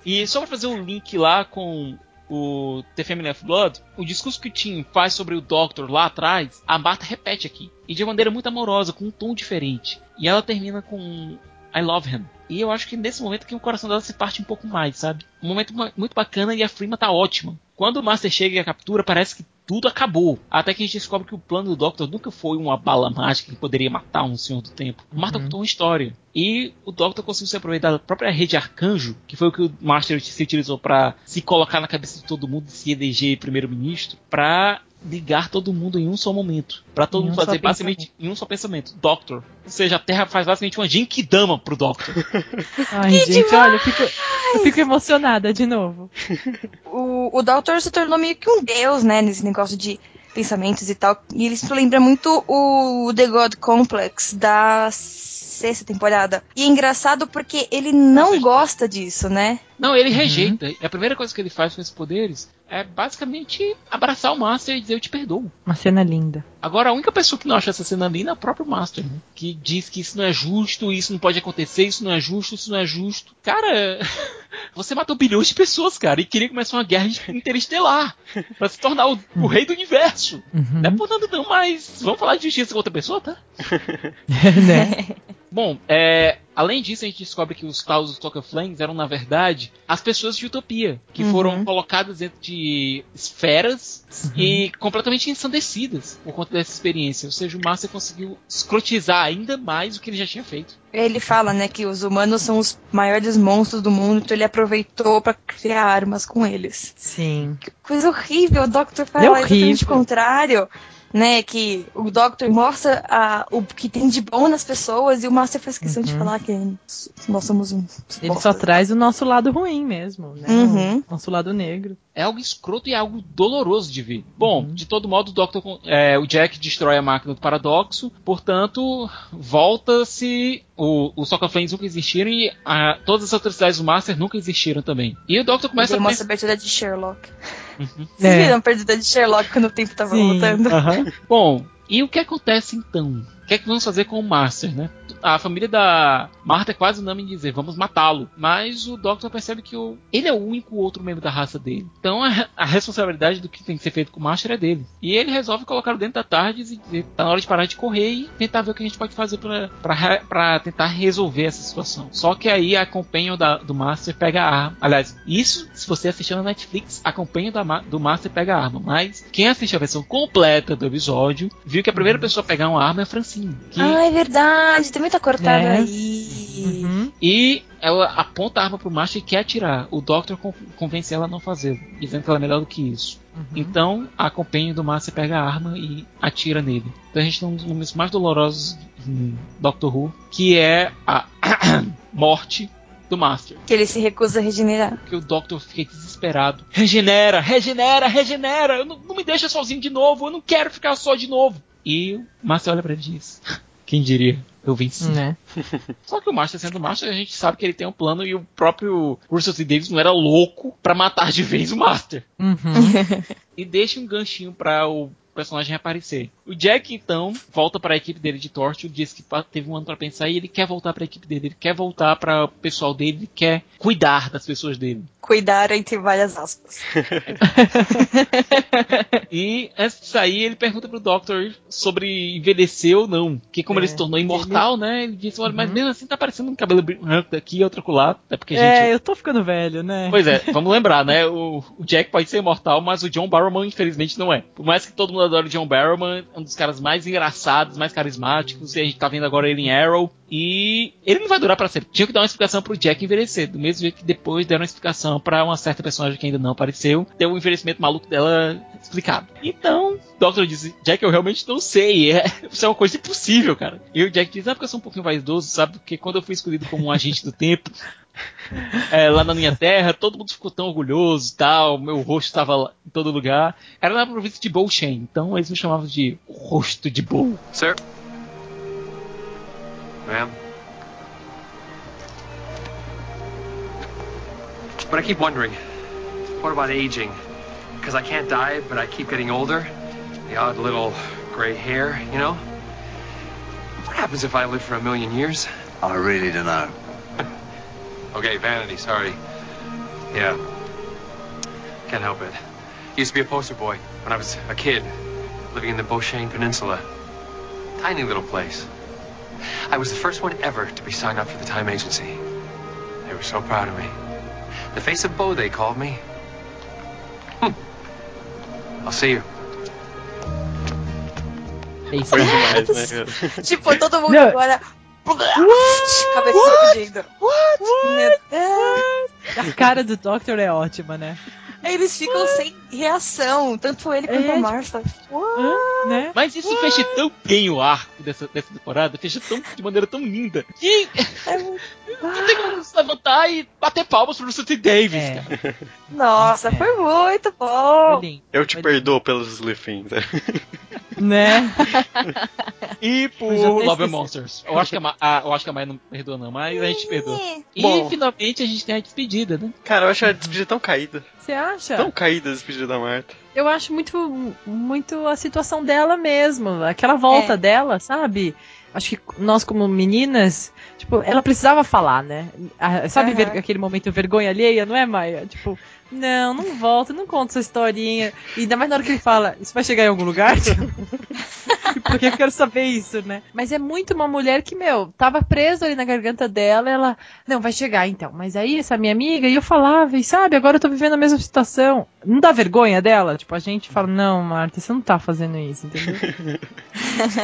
E só pra fazer um link lá com o The Family of Blood, o discurso que o Tim faz sobre o Doctor lá atrás, a Marta repete aqui. E de maneira muito amorosa, com um tom diferente. E ela termina com I love him. E eu acho que nesse momento que o coração dela se parte um pouco mais, sabe? Um momento muito bacana e a Freema tá ótima. Quando o Master chega e a captura, parece que tudo acabou. Até que a gente descobre que o plano do Doctor nunca foi uma bala mágica que poderia matar um Senhor do Tempo. O Marta contou uma história. E o Doctor conseguiu se aproveitar da própria rede Arcanjo, que foi o que o Master se utilizou para se colocar na cabeça de todo mundo e se eleger primeiro-ministro, para ligar todo mundo em um só momento. Para todo Em mundo um fazer basicamente em um só pensamento. Doctor. Ou seja, a Terra faz basicamente uma Genkidama pro Doctor. Ai, gente, olha, eu fico, eu fico emocionada de novo. O, o Doctor se tornou meio que um deus, né, nesse negócio de pensamentos e tal. E isso lembra muito o The God Complex da sexta temporada. E é engraçado porque ele não gosta disso, né? Não, ele rejeita. E a primeira coisa que ele faz com esses poderes é basicamente abraçar o Master e dizer eu te perdoo. Uma cena linda. Agora, a única pessoa que não acha essa cena linda é o próprio Master, né? Que diz que isso não é justo, isso não pode acontecer, isso não é justo, isso não é justo. Cara, você matou bilhões de pessoas, cara, e queria começar uma guerra interestelar pra se tornar o, o rei do universo. Uhum. Não é por nada não, mas vamos falar de justiça com outra pessoa, tá? né? Bom, é, além disso, a gente descobre que os Taus dos Toca Flames eram, na verdade, as pessoas de Utopia, que Uhum. foram colocadas dentro de esferas e completamente ensandecidas por conta dessa experiência. Ou seja, o Master conseguiu escrotizar ainda mais o que ele já tinha feito. Ele fala, né, que os humanos são os maiores monstros do mundo, então ele aproveitou pra criar armas com eles. Sim. Que coisa horrível, o Doctor fala É exatamente o contrário. Né, que o Doctor mostra a- o que tem de bom nas pessoas e o Master faz questão de Uhum. falar que nós somos um. Ele só traz o nosso lado ruim mesmo, né? Uhum. O nosso lado negro. É algo escroto e é algo doloroso de ver. Bom, Uhum. de todo modo, o, Doctor, é, o Jack destrói a máquina do paradoxo, portanto, volta-se. O, os Soca Flames nunca existiram e a- todas as atrocidades do Master nunca existiram também. E o Doctor começa Ele a mostra a abertura de Sherlock. Uhum. Vocês É. viram a abertura de Sherlock quando o tempo tava Sim. voltando? Bom, e o que acontece então? O que é que vamos fazer com o Master, né? A família da Marta é quase unânime em dizer vamos matá-lo, mas o Doctor percebe que o- ele é o único outro membro da raça dele. Então a, a responsabilidade do que tem que ser feito com o Master é dele. E ele resolve colocar dentro da tarde e dizer tá na hora de parar de correr e tentar ver o que a gente pode fazer pra tentar resolver essa situação. Só que aí a companion da- do Master pega a arma. Aliás, isso se você assistiu na Netflix, a companion da do Master pega a arma. Mas quem assistiu a versão completa do episódio viu que a primeira pessoa a pegar uma arma é a Francine. Que Ah, é verdade, tem muita cortada É. aí. Uhum. E ela aponta a arma pro macho e quer atirar. O Doctor con- convence ela a não fazê-lo, dizendo que ela é melhor do que isso. Uhum. Então a companhia do Master pega a arma e atira nele. Então a gente tem um dos momentos mais dolorosos em Doctor Who, que é a morte do Master. Que ele se recusa a regenerar. Que o Doctor fica desesperado. Regenera, regenera, regenera! Eu não, não me deixa sozinho de novo, eu não quero ficar só de novo. E o Master olha pra ele e diz: Quem diria? Eu venci. Né? Só que o Master sendo Master, a gente sabe que ele tem um plano e o próprio Russell T. Davis não era louco pra matar de vez o Master. Uhum. E deixa um ganchinho pra o personagem reaparecer. O Jack, então, volta pra equipe dele de Torchwood, diz que teve um ano pra pensar e ele quer voltar pra equipe dele, ele quer voltar para o pessoal dele, ele quer cuidar das pessoas dele. Cuidar entre várias aspas. E antes de sair, ele pergunta pro Doctor sobre envelhecer ou não. Que como É, ele se tornou imortal, né? Ele disse, olha, mas Uhum. mesmo assim tá parecendo um cabelo branco daqui e outro acolá. É porque a gente É, eu tô ficando velho, né? Pois é, vamos lembrar, né? O, o Jack pode ser imortal, mas o John Barrowman, infelizmente, não é. Por mais que todo mundo adore o John Barrowman, um dos caras mais engraçados, mais carismáticos, e a gente tá vendo agora ele em Arrow. E ele não vai durar pra sempre. Tinha que dar uma explicação pro Jack envelhecer. Do mesmo jeito que depois deram uma explicação pra uma certa personagem que ainda não apareceu. Deu o envelhecimento maluco dela explicado. Então, Doctor diz: Jack, eu realmente não sei. É, isso é uma coisa impossível, cara. E o Jack diz: Ah, porque eu sou um pouquinho vaidoso, sabe? Porque quando eu fui escolhido como um agente do tempo, é, lá na minha terra, todo mundo ficou tão orgulhoso e tal, meu rosto estava em todo lugar. Era na província de Bolshen, então eles me chamavam de rosto de Bol. Sir? Ma'am? But I keep wondering, what about aging? Because I can't die, but I keep getting older. The odd little gray hair, you know? What happens if I live for a million years? I really don't know. Okay, vanity, sorry. Yeah. Can't help it. Used to be a poster boy when I was a kid, living in the Boshane Peninsula. Tiny little place. I was the first one ever to be signed up for the Time Agency. They were so proud of me. The face of Bo, they called me. Hmm. I'll see you. É isso Foi aí. demais, né, cara? Tipo, todo mundo Não. Agora. Cabeça explodindo. Meu Deus. A cara do Doctor é ótima, né? Eles ficam sem reação, tanto ele quanto É, a tipo- Martha. Hã? Né? Mas isso fecha tão bem o arco dessa, dessa temporada, fecha tão, de maneira tão linda, que não tem como se levantar e bater palmas pro Russell T. Davis, É. cara. Nossa, É. foi muito Foi bom. lindo. Eu te perdoo pelos Slifins. Né? E por Love and. Monsters. Eu acho que a, a- eu acho que a Maia não perdoa, não, mas a gente perdoa. E Bom. finalmente a gente tem a despedida, né? Cara, eu acho a despedida tão caída. Você acha? Tão caída a despedida da Marta. Eu acho muito, muito a situação dela mesmo. Aquela volta É. dela, sabe? Acho que nós, como meninas, tipo, ela precisava falar, né? Ah, Sabe Aham. ver- aquele momento vergonha alheia, não é, Maia? Tipo, não, não volta, não conta essa historinha. E ainda mais na hora que ele fala, isso vai chegar em algum lugar? Porque eu quero saber isso, né? Mas é muito uma mulher que, meu, tava presa ali na garganta dela, ela, não, vai chegar então. Mas aí essa minha amiga, e eu falava, e sabe, agora eu tô vivendo a mesma situação. Não dá vergonha dela? Tipo, a gente fala, não, Marta, você não tá fazendo isso, entendeu?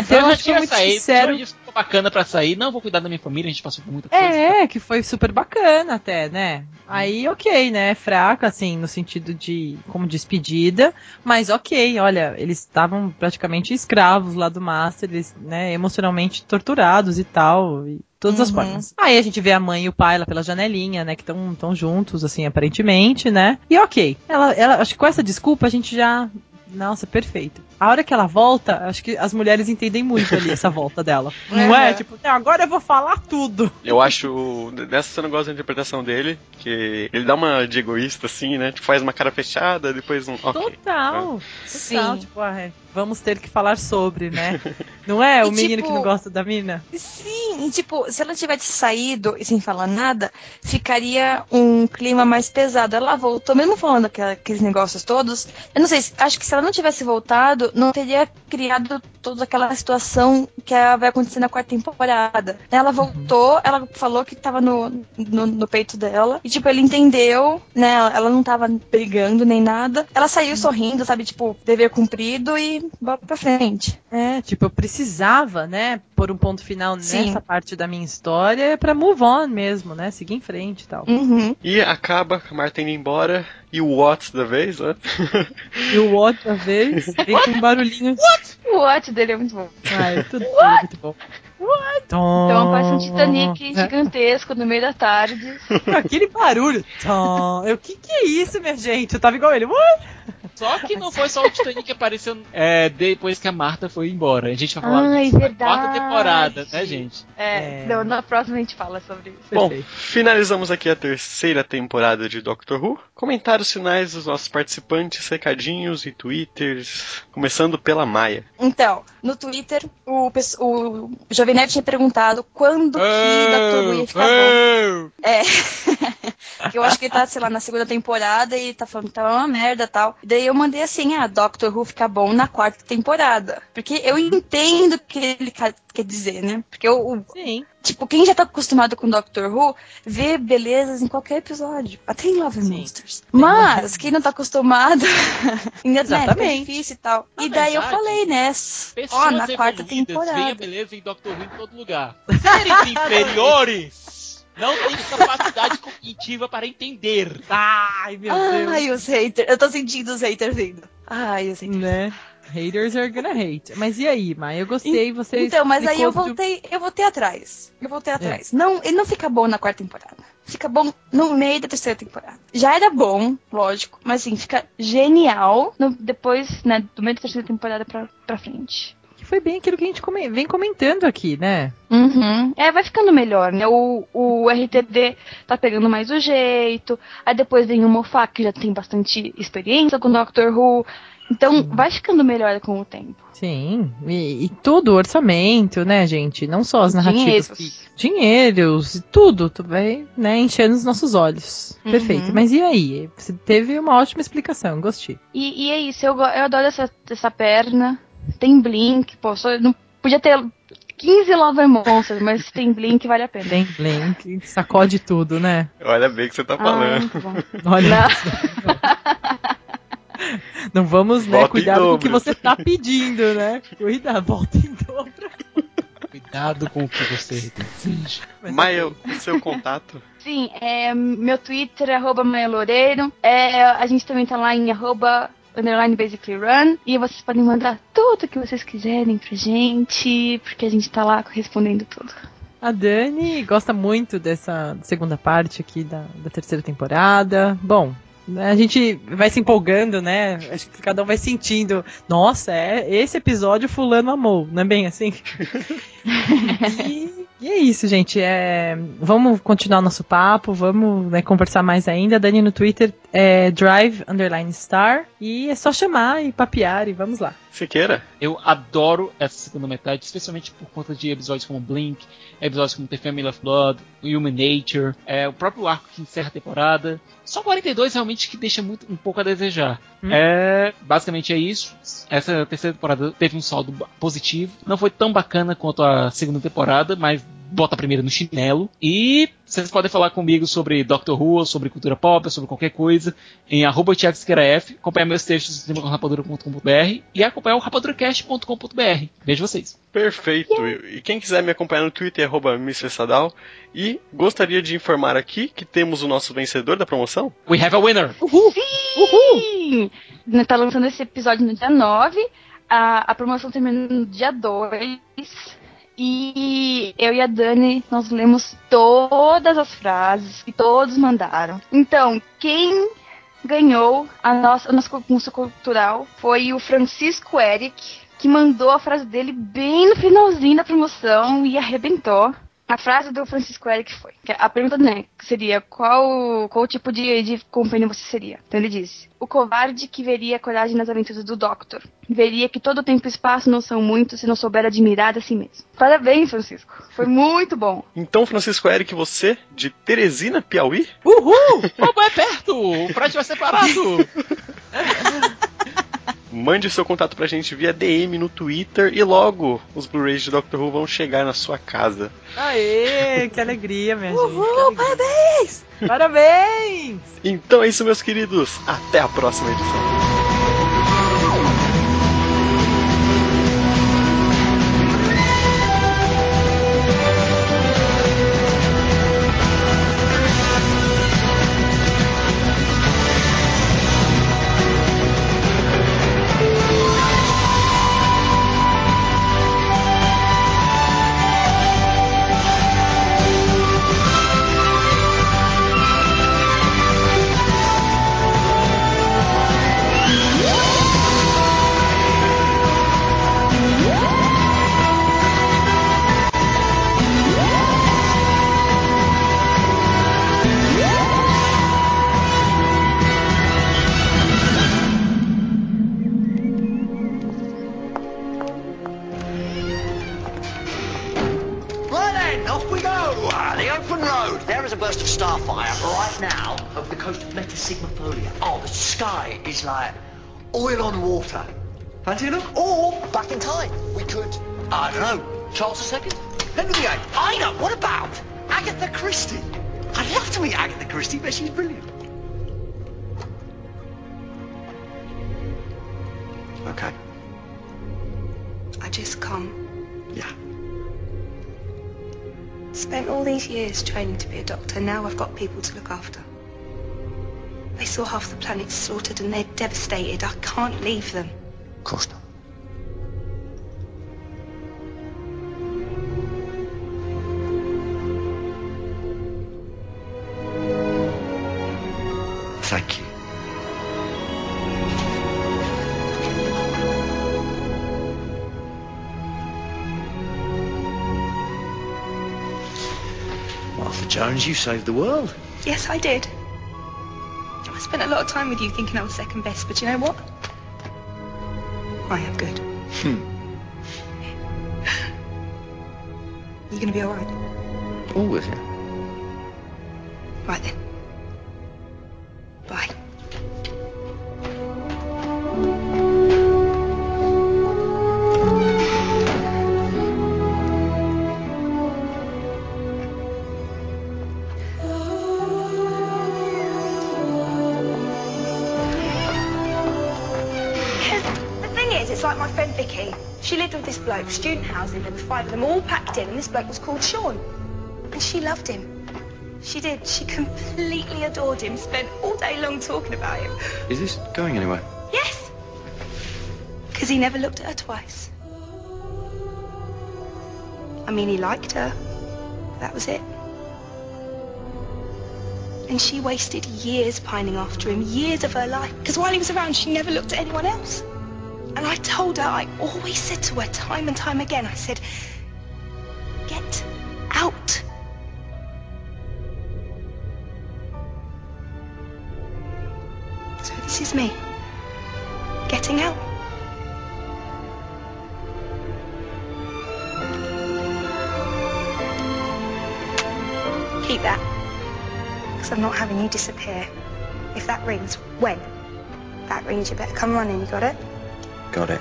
então eu acho que tinha muito saído, sincero. tinha ficou bacana pra sair. Não, vou cuidar da minha família, a gente passou por muita coisa. É, que foi super bacana até, né? Aí, ok, né? Fraca, assim, no sentido de como despedida, mas ok, olha, eles estavam praticamente escravos lá do Master, eles, né, emocionalmente torturados e tal, e todas as Uhum. formas. Aí a gente vê a mãe e o pai lá pela janelinha, né, que estão tão juntos, assim, aparentemente, né? E ok, ela, ela, acho que com essa desculpa a gente já. Nossa, perfeito. A hora que ela volta, acho que as mulheres entendem muito ali essa volta dela. Não é? Uhum. Tipo, "Não, agora eu vou falar tudo. Eu acho. Nessa cena eu gosto da interpretação dele, que ele dá uma de egoísta, assim, né? Tipo, faz uma cara fechada, depois um. Ok. Total. Sim. Total. Tipo, ah, é, vamos ter que falar sobre, né? Não é? O E, menino tipo, que não gosta da mina? Sim, e, tipo, se ela tivesse saído e sem falar nada, ficaria um clima mais pesado. Ela voltou, mesmo falando aquela- aqueles negócios todos. Eu não sei, se- acho que se ela não tivesse voltado, não teria criado toda aquela situação que é- vai acontecer na quarta temporada. Ela voltou, ela falou que tava no, no, no peito dela. E, tipo, ele entendeu, né? Ela não tava brigando nem nada. Ela saiu sorrindo, sabe? Tipo, dever cumprido e bora pra frente. É, tipo, eu precisava, né, pôr um ponto final Sim. nessa parte da minha história pra move on mesmo, né? Seguir em frente e tal. Uhum. E acaba com a Marta indo embora e o Watts da vez, né? E o outra vez vem com um barulhinho. O watch dele é muito bom. Ai, tudo dele é muito bom. What? Então aparece um Titanic É. gigantesco no meio da tarde. Aquele barulho. Tom. Eu, que que é isso, minha gente? Eu tava igual ele. What? Só que não foi só o Titanic que apareceu é, depois que a Marta foi embora. A gente vai falar Ai, disso na verdade. quarta temporada, né, gente? É, É. não, na próxima a gente fala sobre isso. Bom, Perfeito. finalizamos aqui a terceira temporada de Doctor Who. Comentários finais dos nossos participantes, recadinhos e twitters. Começando pela Maia. Então, no Twitter, o, o Jovem Nerd tinha perguntado quando que Dr. Who ia ficar bom. É. eu acho que ele tá, sei lá, na segunda temporada e tá falando que tava uma merda e tal. Daí eu mandei assim, ah, Doctor Who fica bom na quarta temporada. Porque eu entendo o que ele quer dizer, né? Porque o, Sim. tipo, quem já tá acostumado com Doctor Who, vê belezas em qualquer episódio. Até em Love and. Monsters. Mas, quem não tá acostumado, ainda né, Exatamente. difícil e tal. Na e daí eu verdade, falei, né? Ó, na quarta evoluídas veem a temporada. beleza em Doctor Who em todo lugar. Seres inferiores não têm capacidade cognitiva para entender. Ai, meu Deus. Ai, os haters. Eu tô sentindo os haters vindo. Ai, os haters. Né? Haters are gonna hate. Mas e aí, Maia? Eu gostei, você Então, mas aí eu voltei, eu voltei atrás. Eu voltei atrás. Não, ele não fica bom na quarta temporada. Fica bom no meio da terceira temporada. Já era bom, lógico, mas assim, fica genial no- depois, né, do meio da terceira temporada pra, pra frente. Que foi bem aquilo que a gente come- vem comentando aqui, né? Uhum. É, vai ficando melhor, né? O, o RTD tá pegando mais o jeito. Aí depois vem o Moffat, que já tem bastante experiência com Doctor Who. Então, vai ficando melhor com o tempo. Sim, e, e tudo, orçamento, né, gente? Não só as narrativas. Dinheiros. dinheiros, tudo, tu vai, né, enchendo os nossos olhos. Uhum. Perfeito. Mas e aí? Você teve uma ótima explicação, gostei. E, e é isso, eu, eu adoro essa, essa perna. Tem blink, pô, só, não podia ter 15 Lover Monsters, mas se tem Blink, vale a pena. Tem Blink, sacode tudo, né? Olha bem o que você tá Ah, falando. muito bom. Olha. Não vamos, né? Volta Cuidado com o que você tá pedindo, né? Cuidado, volta em dobro. Cuidado com o que você deseja. Maia, o seu contato? Sim, é, meu Twitter é arroba Maia Loureiro. É, a gente também tá lá em arroba underline basically run. E vocês podem mandar tudo que vocês quiserem pra gente, porque a gente tá lá respondendo tudo. A Dani gosta muito dessa segunda parte aqui da, da terceira temporada. Bom, a gente vai se empolgando, né? Acho que cada um vai sentindo. Nossa, é esse episódio fulano amou, não é bem assim? e, e é isso, gente. É, vamos continuar o nosso papo, vamos né, conversar mais ainda. Dani no Twitter é drive underline star. E é só chamar e papear e vamos lá. Siqueira? Eu adoro essa segunda metade, especialmente por conta de episódios como Blink, episódios como The Family of Blood, Human Nature, é, o próprio arco que encerra a temporada. Só 42 realmente que deixa muito, um pouco a desejar. Hum. É, basicamente é isso. Essa terceira temporada teve um saldo positivo. Não foi tão bacana quanto a segunda temporada, mas bota a primeira no chinelo. E vocês podem falar comigo sobre Doctor Who, sobre cultura pop, sobre qualquer coisa, em arroba Thiago Siqueira F, acompanhar meus textos no cinemacorrapadura.com.br e acompanhar o rapaduracast.com.br. Vejo vocês. Perfeito. E quem quiser me acompanhar no Twitter é arroba Mr. Sadal. E gostaria de informar aqui que temos o nosso vencedor da promoção. We have a winner! Sim! Né, Tá lançando esse episódio no dia 9. A, a promoção termina no dia 2. E eu e a Dani, nós lemos todas as frases que todos mandaram. Então, quem ganhou a nossa, o nosso concurso cultural foi o Francisco Eric, que mandou a frase dele bem no finalzinho da promoção e arrebentou. A frase do Francisco Eric foi: que a pergunta né, seria qual, qual tipo de, de companhia você seria. Então ele disse: O covarde que veria a coragem nas aventuras do Doctor. Veria que todo tempo e espaço não são muitos se não souber admirar a si mesmo. Parabéns, Francisco. Foi muito bom. Então, Francisco Eric, você, de Teresina, Piauí? Uhul! Como é perto! O prédio vai ser parado! Mande seu contato pra gente via DM no Twitter e logo os Blu-rays de Doctor Who vão chegar na sua casa. Aê, que alegria, minha gente. Uhul, parabéns! Parabéns! Então é isso, meus queridos. Até a próxima edição. Doctor. Now I've got people to look after. They saw half the planet slaughtered and they're devastated. I can't leave them. Of course not. Thank you. Jones, you saved the world. Yes, I did. I spent a lot of time with you thinking I was second best, but you know what? I am good. Hmm. You're gonna be alright? Always, yeah. Right then. Bloke, student housing. There were five of them all packed in, and this bloke was called Sean. And she loved him. She did. She completely adored him. Spent all day long talking about him. Is this going anywhere? Yes. Because he never looked at her twice. I mean, he liked her. That was it. And she wasted years pining after him, years of her life. Because while he was around, she never looked at anyone else. I told her, I always said to her time and time again, I said, get out. So this is me. Getting out. Keep that. Because I'm not having you disappear. If that rings, when? That rings, you better come running, you got it? Got it.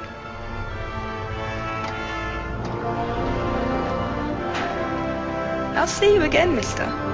I'll see you again, mister.